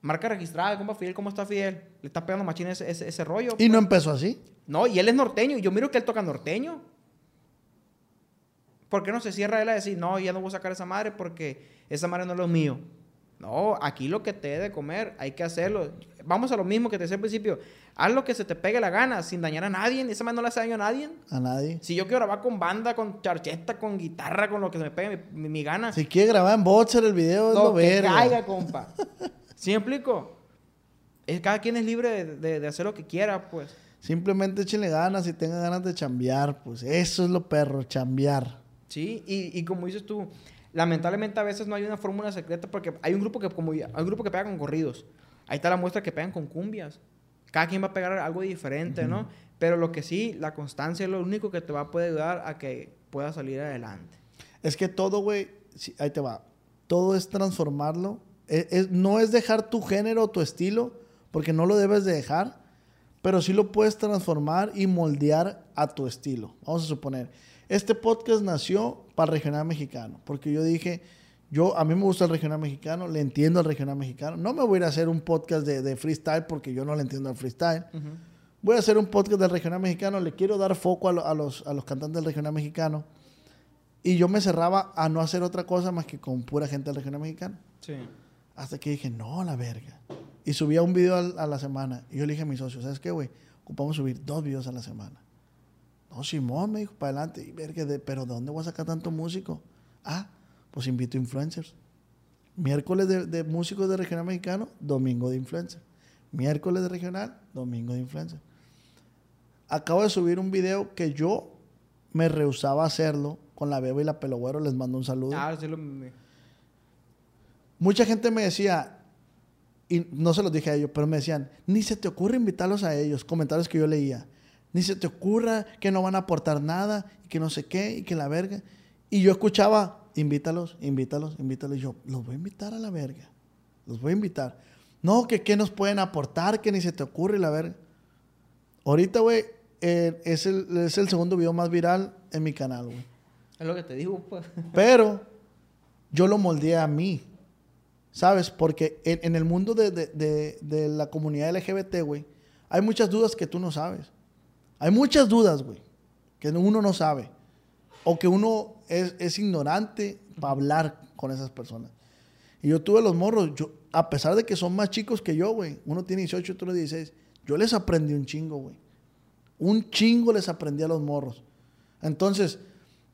Marca registrada, compa Fidel, ¿cómo está Fidel? Le estás pegando machín ese, ese, ese rollo. Y no empezó así. No, y él es norteño. Y yo miro que él toca norteño. ¿Por qué no se cierra él a decir, no, ya no voy a sacar esa madre porque esa madre no es lo mío? No, aquí lo que te dé de comer, hay que hacerlo. Vamos a lo mismo que te decía al principio. Haz lo que se te pegue la gana, sin dañar a nadie. Esa madre no le hace daño a nadie. A nadie. Si yo quiero grabar con banda, con charcheta, con guitarra, con lo que se me pegue mi, mi- mi gana. Si quiere grabar en Boxer el video, es lo que verga. caiga, compa. ¿Sí me explico? Es, cada quien es libre de, de- de hacer lo que quiera, pues. Simplemente échenle ganas y tengan ganas de chambear, pues. Eso es lo perro, chambear. Sí, y, y como dices tú, lamentablemente a veces no hay una fórmula secreta porque hay un grupo que como hay un grupo que pega con corridos. Ahí está la muestra que pegan con cumbias. Cada quien va a pegar algo diferente, ¿no? Pero lo que sí, la constancia es lo único que te va a poder ayudar a que puedas salir adelante. Es que todo, güey, sí, ahí te va. Todo es transformarlo. Es- es- no es dejar tu género o tu estilo, porque no lo debes de dejar, pero sí lo puedes transformar y moldear a tu estilo. Vamos a suponer, este podcast nació para el regional mexicano, porque yo dije, yo a mí me gusta el regional mexicano, le entiendo al regional mexicano. No me voy a ir a hacer un podcast de, de freestyle porque yo no le entiendo al freestyle. Voy a hacer un podcast del regional mexicano, le quiero dar foco a, lo- a los, a los cantantes del regional mexicano. Y yo me cerraba a no hacer otra cosa más que con pura gente del regional mexicano. Sí. Hasta que dije, no, la verga. Y subía un video a la semana. Y yo le dije a mi socio, ¿sabes qué, güey? Ocupamos subir dos videos a la semana. No, Simón, me dijo, para adelante. Y verga, de, pero ¿de dónde voy a sacar tanto músico? Ah, pues invito influencers. Miércoles de, de músicos de regional mexicano, domingo de influencer. Miércoles de regional, domingo de influencer. Acabo de subir un video que yo me rehusaba a hacerlo con la Beba y la Pelogüero. Les mando un saludo. Ah, sí lo... Mucha gente me decía, y no se los dije a ellos, pero me decían, ni se te ocurre invitarlos a ellos, comentarios que yo leía, ni se te ocurra que no van a aportar nada, y que no sé qué, y que la verga. Y yo escuchaba, invítalos, invítalos, invítalos, y yo, los voy a invitar a la verga, los voy a invitar. No, que qué nos pueden aportar, que ni se te ocurre, la verga. Ahorita, güey, eh, es, el, es el segundo video más viral en mi canal, güey. Es lo que te digo, pues. Pero yo lo moldeé a mí. ¿Sabes? Porque en, en el mundo de, de- de- de la comunidad LGBT, güey, hay muchas dudas que tú no sabes. Hay muchas dudas, güey, que uno no sabe. O que uno es, es ignorante para hablar con esas personas. Y yo tuve los morros, yo, a pesar de que son más chicos que yo, güey, uno tiene 18, otro 16, yo les aprendí un chingo, güey. Un chingo les aprendí a los morros. Entonces,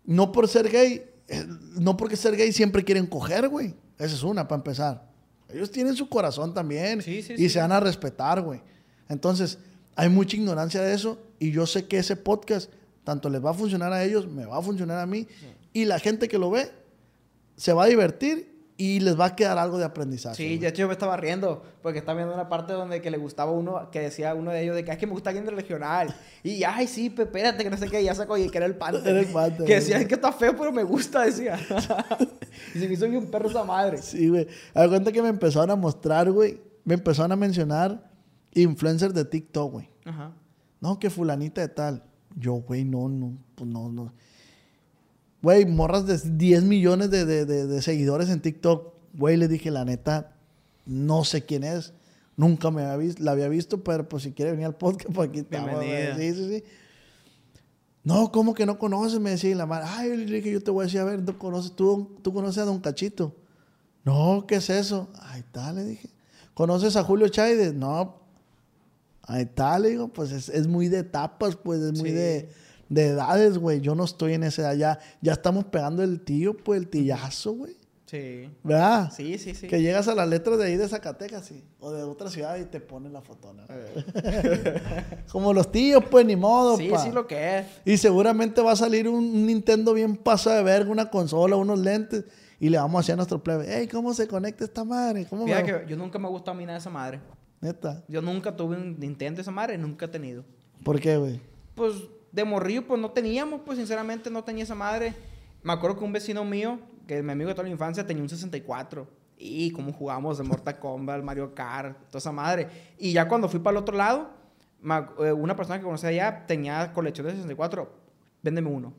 no por ser gay, eh, no porque ser gay siempre quieren coger, güey. Esa es una, para empezar. Ellos tienen su corazón también Sí, sí, y sí. se van a respetar, güey. Entonces, hay mucha ignorancia de eso y yo sé que ese podcast tanto les va a funcionar a ellos, me va a funcionar a mí y la gente que lo ve se va a divertir y les va a quedar algo de aprendizaje. Sí, de hecho yo me estaba riendo porque estaba viendo una parte donde que le gustaba uno, que decía uno de ellos de que es que me gusta alguien del regional. Y ay, sí, espérate, que no sé qué, y ya sacó y que era el pante. Era el Que decía. "Es que está feo, pero me gusta, decía. y se me hizo bien perro esa madre. Sí, güey. A ver, cuenta que me empezaron a mostrar, güey. Me empezaron a mencionar influencers de TikTok, güey. Ajá. No, que fulanita de tal. Yo, güey, no, no, pues no, no. Güey, morras de 10 millones de, de- de- de seguidores en TikTok. Güey, le dije, la neta, no sé quién es. Nunca me había visto, la había visto, pero pues si quiere venir al podcast, pues aquí estamos. Sí, sí, sí. No, ¿cómo que no conoces? Me decía y la madre. Ay, le dije, yo te voy a decir, a ver, ¿tú conoces, tú, tú conoces a Don Cachito? No, ¿qué es eso? Ahí está, le dije. ¿Conoces a Julio Chávez? No, Ahí está, le digo, pues es, es muy de etapas, pues es muy Sí. de, de edades, güey. Yo no estoy en esa edad, ya, ya estamos pegando el tío, pues el tillazo, güey. Sí. ¿Verdad? Sí, sí, sí. Que llegas a las letras de ahí de Zacatecas, sí. O de otra ciudad y te ponen la fotona. Como los tíos, pues ni modo, Sí, pa. sí lo que es. Y seguramente va a salir un, Nintendo bien pasado de verga, una consola, unos lentes. Y le vamos a decir a nuestro plebe, hey, ¿cómo se conecta esta madre? ¿Cómo me- que yo nunca me ha gustado a mí nada de esa madre. Neta. Yo nunca tuve un Nintendo de esa madre, nunca he tenido. ¿Por qué, güey? Pues de morrillo, pues no teníamos, pues sinceramente no tenía esa madre. Me acuerdo que un vecino mío, que es mi amigo de toda la infancia, tenía un 64. Y como jugábamos de Mortal Kombat, Mario Kart, toda esa madre. Y ya cuando fui para el otro lado, eh, una persona que conocía allá tenía colección de 64. Véndeme uno.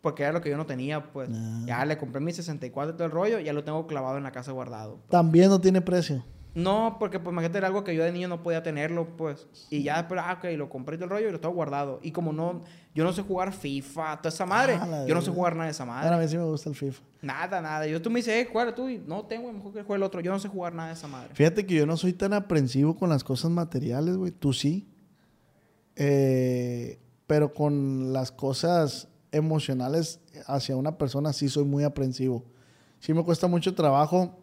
Porque era lo que yo no tenía, pues. Ah. Ya le compré mi 64 y todo el rollo, ya lo tengo clavado en la casa guardado. También no tiene precio. No, porque pues imagínate era algo que yo de niño no podía tenerlo, pues. Y ya después, ah, ok, lo compré todo el rollo y lo tengo guardado. Y como no, yo no sé jugar FIFA, toda esa madre. Ah, yo no sé jugar nada de esa Ahora a madre. mí sí me gusta el FIFA. Nada, nada. Yo tú me dices, eh, juega tú y no tengo, mejor que juegue el otro. Yo no sé jugar nada de esa madre. Fíjate que yo no soy tan aprensivo con las cosas materiales, güey. Tú sí. Eh, pero con las cosas emocionales hacia una persona sí soy muy aprensivo. Sí me cuesta mucho trabajo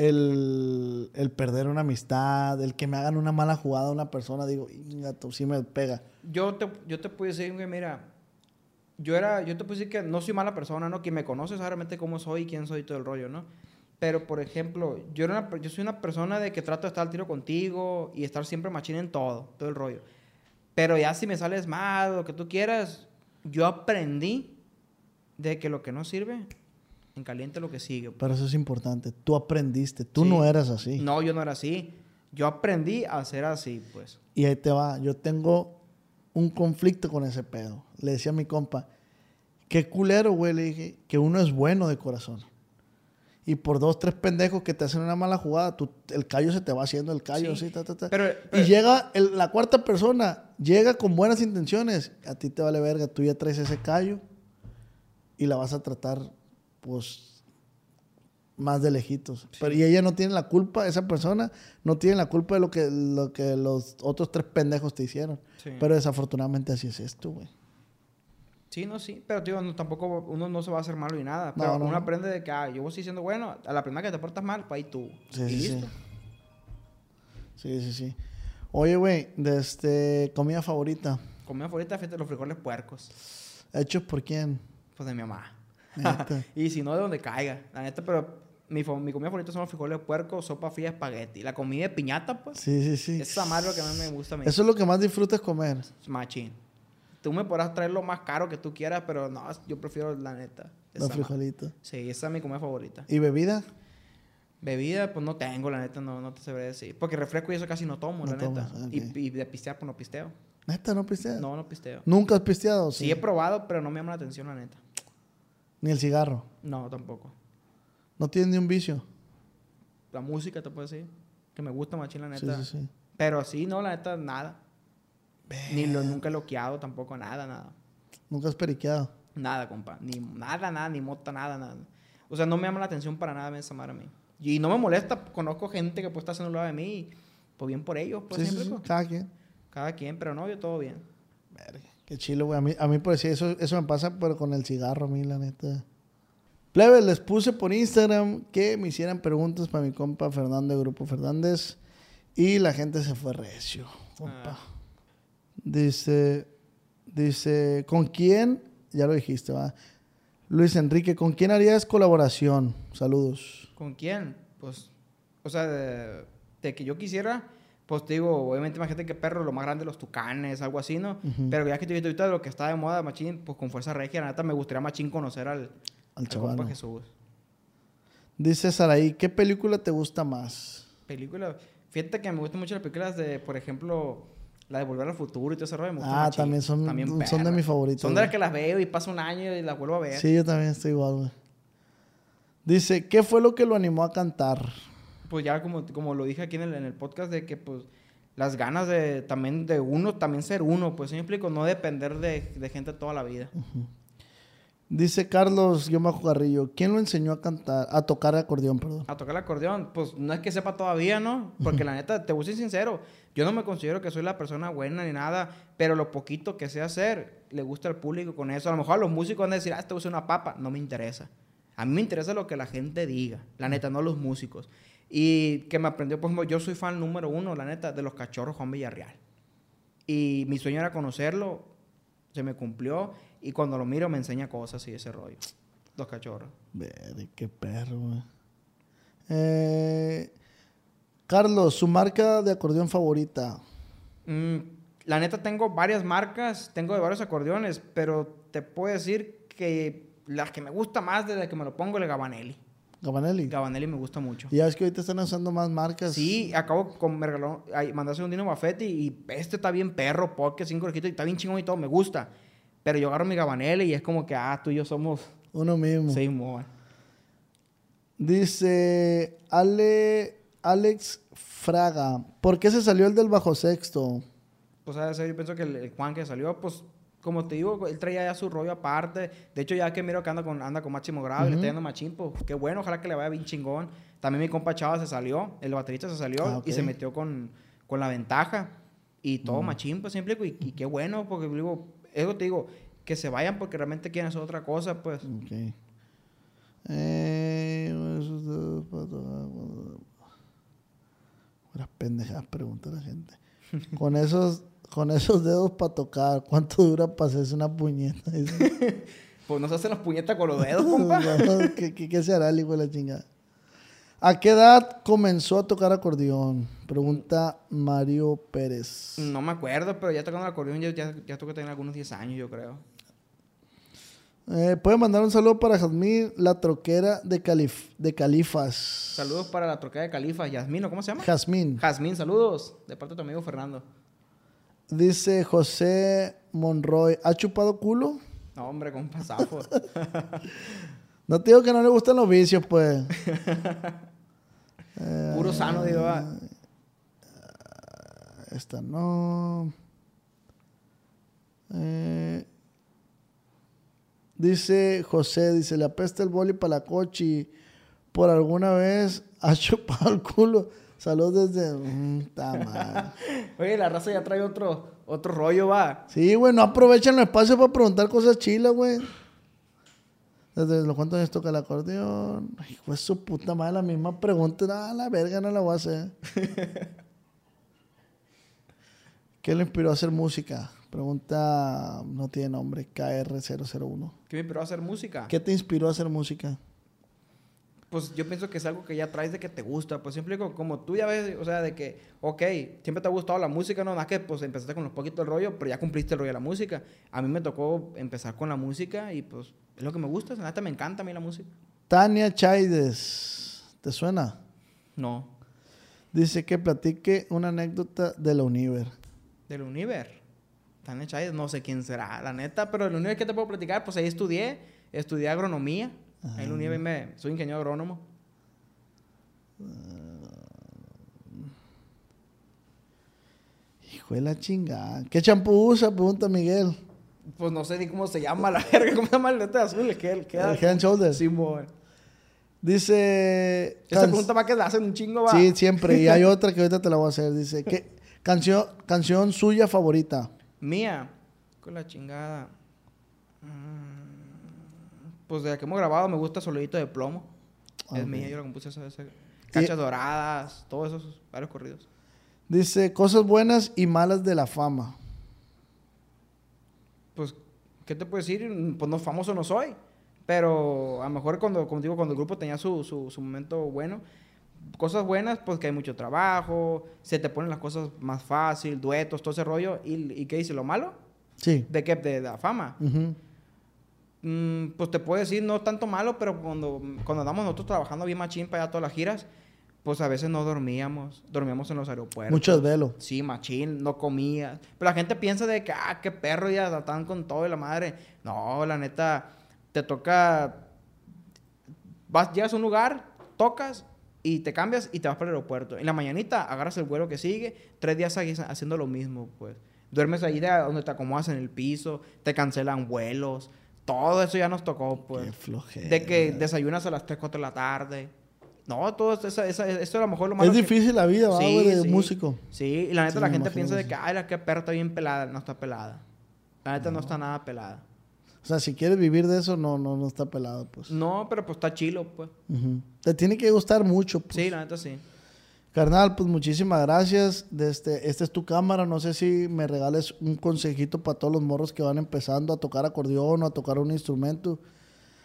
el, el perder una amistad, el que me hagan una mala jugada a una persona. Digo, gato, sí me pega. Yo te, yo te puedo decir, mira, yo era, yo te puedo decir que no soy mala persona, ¿no? Quien me conoce sabe realmente cómo soy, quién soy y todo el rollo, ¿no? Pero, por ejemplo, yo, era yo soy una persona de que trato de estar al tiro contigo y estar siempre machín en todo, todo el rollo. Pero ya si me sales mal, lo que tú quieras, yo aprendí de que lo que no sirve, en caliente lo que sigue. Pero eso es importante. Tú aprendiste. Tú Sí. no eras así. No, yo no era así. Yo aprendí a ser así, pues. Y ahí te va. Yo tengo un conflicto con ese pedo. Le decía a mi compa, qué culero, güey. Le dije, que uno es bueno de corazón. Y por dos, tres pendejos que te hacen una mala jugada, tú- el callo se te va haciendo el callo, Sí. así, ta, ta, ta. Pero- y pero- llega el- la cuarta persona, llega con buenas intenciones. A ti te vale verga, tú ya traes ese callo y la vas a tratar, pues, más de lejitos. Pero y ella no tiene la culpa, esa persona no tiene la culpa de lo que, lo que los otros tres pendejos te hicieron. Sí. Pero desafortunadamente así es esto, güey. Sí, no, sí. Pero, tío, no, tampoco uno no se va a hacer malo ni nada. Pero no, uno no. aprende de que, ah, yo voy siendo bueno. A la primera que te portas mal, pues ahí tú. Sí, y sí, listo. sí. Sí, sí, sí. Oye, güey, de este, comida favorita. Comida favorita, fíjate, los frijoles puercos. ¿Hechos por quién? Pues de mi mamá. Y si no, de donde caiga. La neta, pero mi, mi comida favorita son los frijoles puercos, sopa fría, espagueti. La comida de piñata, pues. Sí, sí, sí. Madre es lo que más me gusta a mí. Eso es lo que más disfrutas comer. Machín. Tú me podrás traer lo más caro que tú quieras, pero no, yo prefiero la neta. Los frijolitos. Sí, esa es mi comida favorita. ¿Y bebida? Bebida, pues no tengo, la neta, no, no te sabré decir. Porque refresco y eso casi no tomo, No la tomas, neta. y de pistear, pues no pisteo. ¿Neta no pisteas? No, no pisteo. ¿Nunca has pisteado? Sí. he probado, pero no me llama la atención, la neta. Ni el cigarro. No, tampoco. No tienes ni un vicio. La música, te puedo decir. Que me gusta machín, la Sí, neta. sí, sí. Pero sí, no, la neta, nada. Ni lo, nunca he loqueado tampoco, nada, nada. Nunca has periqueado. Nada, compa. Ni nada, nada, ni mota, nada, nada. O sea, no me llama la atención para nada esa madre a mí. Y no me molesta, conozco gente que puede estar haciendo un lado de mí, y, pues bien por ellos, pues sí, sí, siempre, sí. pues. Cada quien. Cada quien, pero no, yo todo bien. Verga, Qué chilo, güey. A mí, a mí por decir eso, eso me pasa, pero con el cigarro, a mí, la neta. Plebe, les puse por Instagram que me hicieran preguntas para mi compa Fernando de Grupo Fernández. Y la gente se fue recio, compa. Ah. Dice, dice, ¿con quién? Ya lo dijiste, va. Luis Enrique, ¿con quién harías colaboración? Saludos. ¿Con quién? Pues, o sea, de, de que yo quisiera, pues te digo, obviamente imagínate que perro, lo más grande, los tucanes, algo así, ¿no? Pero ya que te ahorita de lo que está de moda, machín, pues con Fuerza Regia, la neta me gustaría machín conocer al, Al compa chaval. Jesús. Dice Saraí, ¿qué película te gusta más? Película, fíjate que me gustan mucho las películas de, por ejemplo, la de Volver al Futuro y todo ese rollo. me Ah, machín. también son- son de mis favoritos, Son de las que las veo y pasa un año y las vuelvo a ver. Sí, yo también estoy igual, güey. Dice, ¿qué fue lo que lo animó a cantar? Pues ya como, como lo dije aquí en el, en el podcast de que pues las ganas de también de uno, también ser uno, pues ¿sí me explico, no depender de, de gente toda la vida. Dice Carlos Guión Garrillo, ¿quién lo enseñó a cantar, a tocar acordeón, perdón? A tocar el acordeón, pues no es que sepa todavía, ¿no? Porque la neta, te voy a ser sincero, yo no me considero que soy la persona buena ni nada, pero lo poquito que sé hacer, le gusta al público con eso. A lo mejor a los músicos van a decir, ah, te usar una papa, no me interesa. A mí me interesa lo que la gente diga, la neta, no los músicos. Y que me aprendió, por ejemplo, yo soy fan número uno, la neta, de los cachorros Juan Villarreal. Y mi sueño era conocerlo, se me cumplió, y cuando lo miro me enseña cosas y ese rollo. Dos cachorros. Ver, qué perro, güey. Eh, Carlos, su marca de acordeón favorita. Mm, la neta tengo varias marcas, tengo de varios acordeones, pero te puedo decir que la que me gusta más desde que me lo pongo es el Gabanelli. Gabanelli. Gabanelli me gusta mucho. Y ya ves que ahorita están usando más marcas. Sí, acabo con me regaló, ay, mandaste un Dino Bafetti y este está bien perro, porque cinco orejitas y está bien chingón y todo, me gusta. Pero yo agarro mi Gabanelli y es como que, ah, tú y yo somos... Uno mismo. Sí. Dice Ale, Alex Fraga. ¿Por qué se salió el del bajo sexto? Pues a veces yo pienso que el, el Juan que salió, pues como te digo, él traía ya su rollo aparte. De hecho, ya que miro que anda con, anda con Máximo Grado y le está yendo machín, pues qué bueno, ojalá que le vaya bien chingón. También mi compa Chava se salió, el baterista se salió Ah, y se metió con, con la ventaja. Y todo machín, pues siempre, y, y qué bueno, porque digo, eso te digo, que se vayan porque realmente quieren hacer otra cosa, pues. Ok. Eh, para tocar- Puras pendejadas pregunta la gente. con esos, con esos dedos para tocar, ¿cuánto dura para hacerse una puñeta? Pues no se hacen las puñetas con los dedos, compa. ¿Qué, qué, qué se hará el hijo de la chingada? ¿A qué edad comenzó a tocar acordeón? Pregunta Mario Pérez. No me acuerdo, pero ya tocando el acordeón ya, ya, ya que tener algunos 10 años, yo creo. Eh, Puede mandar un saludo para Jazmín, la troquera de, Calif de Califas. Saludos para la troquera de Califa, Yasmín, ¿o cómo se llama? Jazmín. Jazmín, saludos, de parte de tu amigo Fernando. Dice José Monroy, ¿ha chupado culo? No, hombre, con pasafo. No te digo que no le gustan los vicios, pues. Puro sano, digo. ah. Esta no. Eh, dice José, dice, le apesta el boli para la cochi. Por alguna vez ha chupado el culo. Saludos desde... Mm, ta. Oye, la raza ya trae otro, otro rollo, va. Sí, güey, no aprovechan el espacio para preguntar cosas chilas, güey. Desde los cuántos años toca el acordeón. Ay, de su puta madre, la misma pregunta. Ah, la verga, no la voy a hacer. ¿Qué le inspiró a hacer música? Pregunta, no tiene nombre, KR001. ¿Qué me inspiró a hacer música? ¿Qué te inspiró a hacer música? Pues yo pienso que es algo que ya traes de que te gusta. Pues siempre como, como tú ya ves, o sea, de que, ok, siempre te ha gustado la música, no, más que pues empezaste con los poquitos del rollo, pero ya cumpliste el rollo de la música. A mí me tocó empezar con la música y pues es lo que me gusta, la neta me encanta a mí la música. Tania Chaides, ¿te suena? No, Dice que platique una anécdota de la Univer. del Univer. Tan hecha no sé quién será, la neta, pero el Univer que te puedo platicar, pues ahí estudié, estudié agronomía. Ahí en el Univer me, soy ingeniero agrónomo. Hijo de la chingada. ¿Qué champú usa? Pregunta Miguel. Pues no sé ni cómo se llama la verga, cómo se llama el de azul, que él queda. El Head and Shoulders. Simón. Dice. Esa pregunta va que la hacen un chingo, va. Sí, siempre. Y hay otra que ahorita te la voy a hacer. Dice, ¿qué canción, canción suya favorita? Mía. Con la chingada. Mm, Pues de la que hemos grabado me gusta Solidito de Plomo. Es Ok. mía, yo la compuse esa, esa. Cachas doradas, todos esos, varios corridos. Dice, cosas buenas y malas de la fama. Pues, ¿qué te puedo decir? Pues no famoso no soy. Pero a lo mejor cuando, como digo, cuando el grupo tenía su, su, su momento bueno, cosas buenas, pues que hay mucho trabajo, se te ponen las cosas más fácil, duetos, todo ese rollo. ¿Y, y qué dice? ¿Lo malo? Sí. ¿De qué? De la fama. Ujú. Mm, pues te puedo decir, no tanto malo, pero cuando, cuando andamos nosotros trabajando bien machín para allá todas las giras, pues a veces no dormíamos. Dormíamos en los aeropuertos. Mucho desvelo. Sí, machín, no comías. Pero la gente piensa de que, ah, qué perro, ya están con todo y la madre. No, la neta, te toca. Vas, llegas a un lugar, tocas y te cambias y te vas para el aeropuerto. En la mañanita agarras el vuelo que sigue, tres días seguís haciendo lo mismo, pues. Duermes ahí de donde te acomodas en el piso, te cancelan vuelos. Todo eso ya nos tocó, pues. Qué flojera. De que desayunas a las 3, 4 de la tarde. No, todo eso, esa- esto a lo mejor lo malo Es que- difícil la vida, ¿va, Sí, güey, de sí. músico. Sí, y la neta Sí, la gente imagino piensa de que, ay, la que perra está bien pelada. No está pelada. La neta no, está nada pelada. O sea, si quieres vivir de eso, no, no, no está pelado, pues. No, pero pues está chilo, pues. Te tiene que gustar mucho, pues. Sí, la neta sí. Carnal, pues muchísimas gracias. De este, esta es tu cámara. No sé si me regales un consejito para todos los morros que van empezando a tocar acordeón o a tocar un instrumento.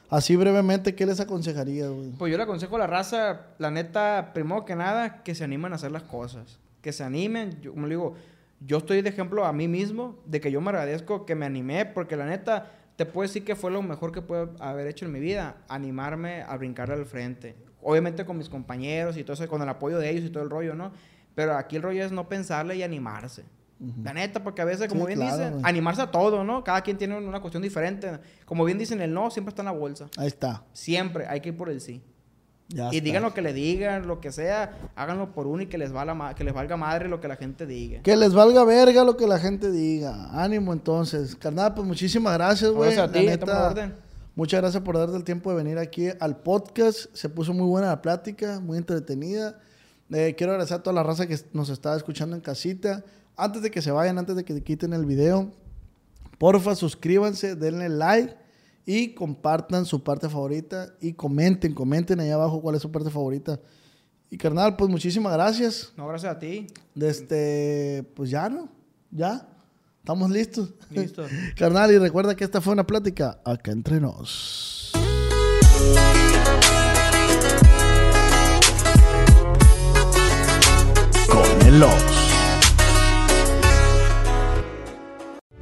Así brevemente, ¿qué les aconsejaría, güey? Pues yo le aconsejo a la raza, la neta, primero que nada, que se animen a hacer las cosas. Que se animen, yo, como le digo, yo estoy de ejemplo a mí mismo, de que yo me agradezco que me animé, porque la neta, te puedo decir que fue lo mejor que puedo haber hecho en mi vida, animarme a brincar al frente. Obviamente con mis compañeros y todo eso, con el apoyo de ellos y todo el rollo, ¿no? Pero aquí el rollo es no pensarle y animarse. La neta, porque a veces, como Sí, bien claro, dicen, güey. animarse a todo, ¿no? Cada quien tiene una cuestión diferente. Como bien dicen, el no siempre está en la bolsa. Ahí está. Siempre hay que ir por el sí. Ya y está. digan lo que le digan, lo que sea, háganlo por uno y que les, valga que les valga madre lo que la gente diga. Que les valga verga lo que la gente diga. Ánimo entonces. Carnal, pues muchísimas gracias, güey. Gracias a La ti, neta, toma orden. Muchas gracias por darte el tiempo de venir aquí al podcast. Se puso muy buena la plática, muy entretenida. Eh, quiero agradecer a toda la raza que nos está escuchando en casita. Antes de que se vayan, antes de que quiten el video, porfa, suscríbanse, denle like y compartan su parte favorita y comenten, comenten ahí abajo cuál es su parte favorita. Y carnal, pues muchísimas gracias. No, gracias a ti. Pues ya no, ya, estamos listos. Listo. Carnal, y recuerda que esta fue una plática acá entre nos. Con el.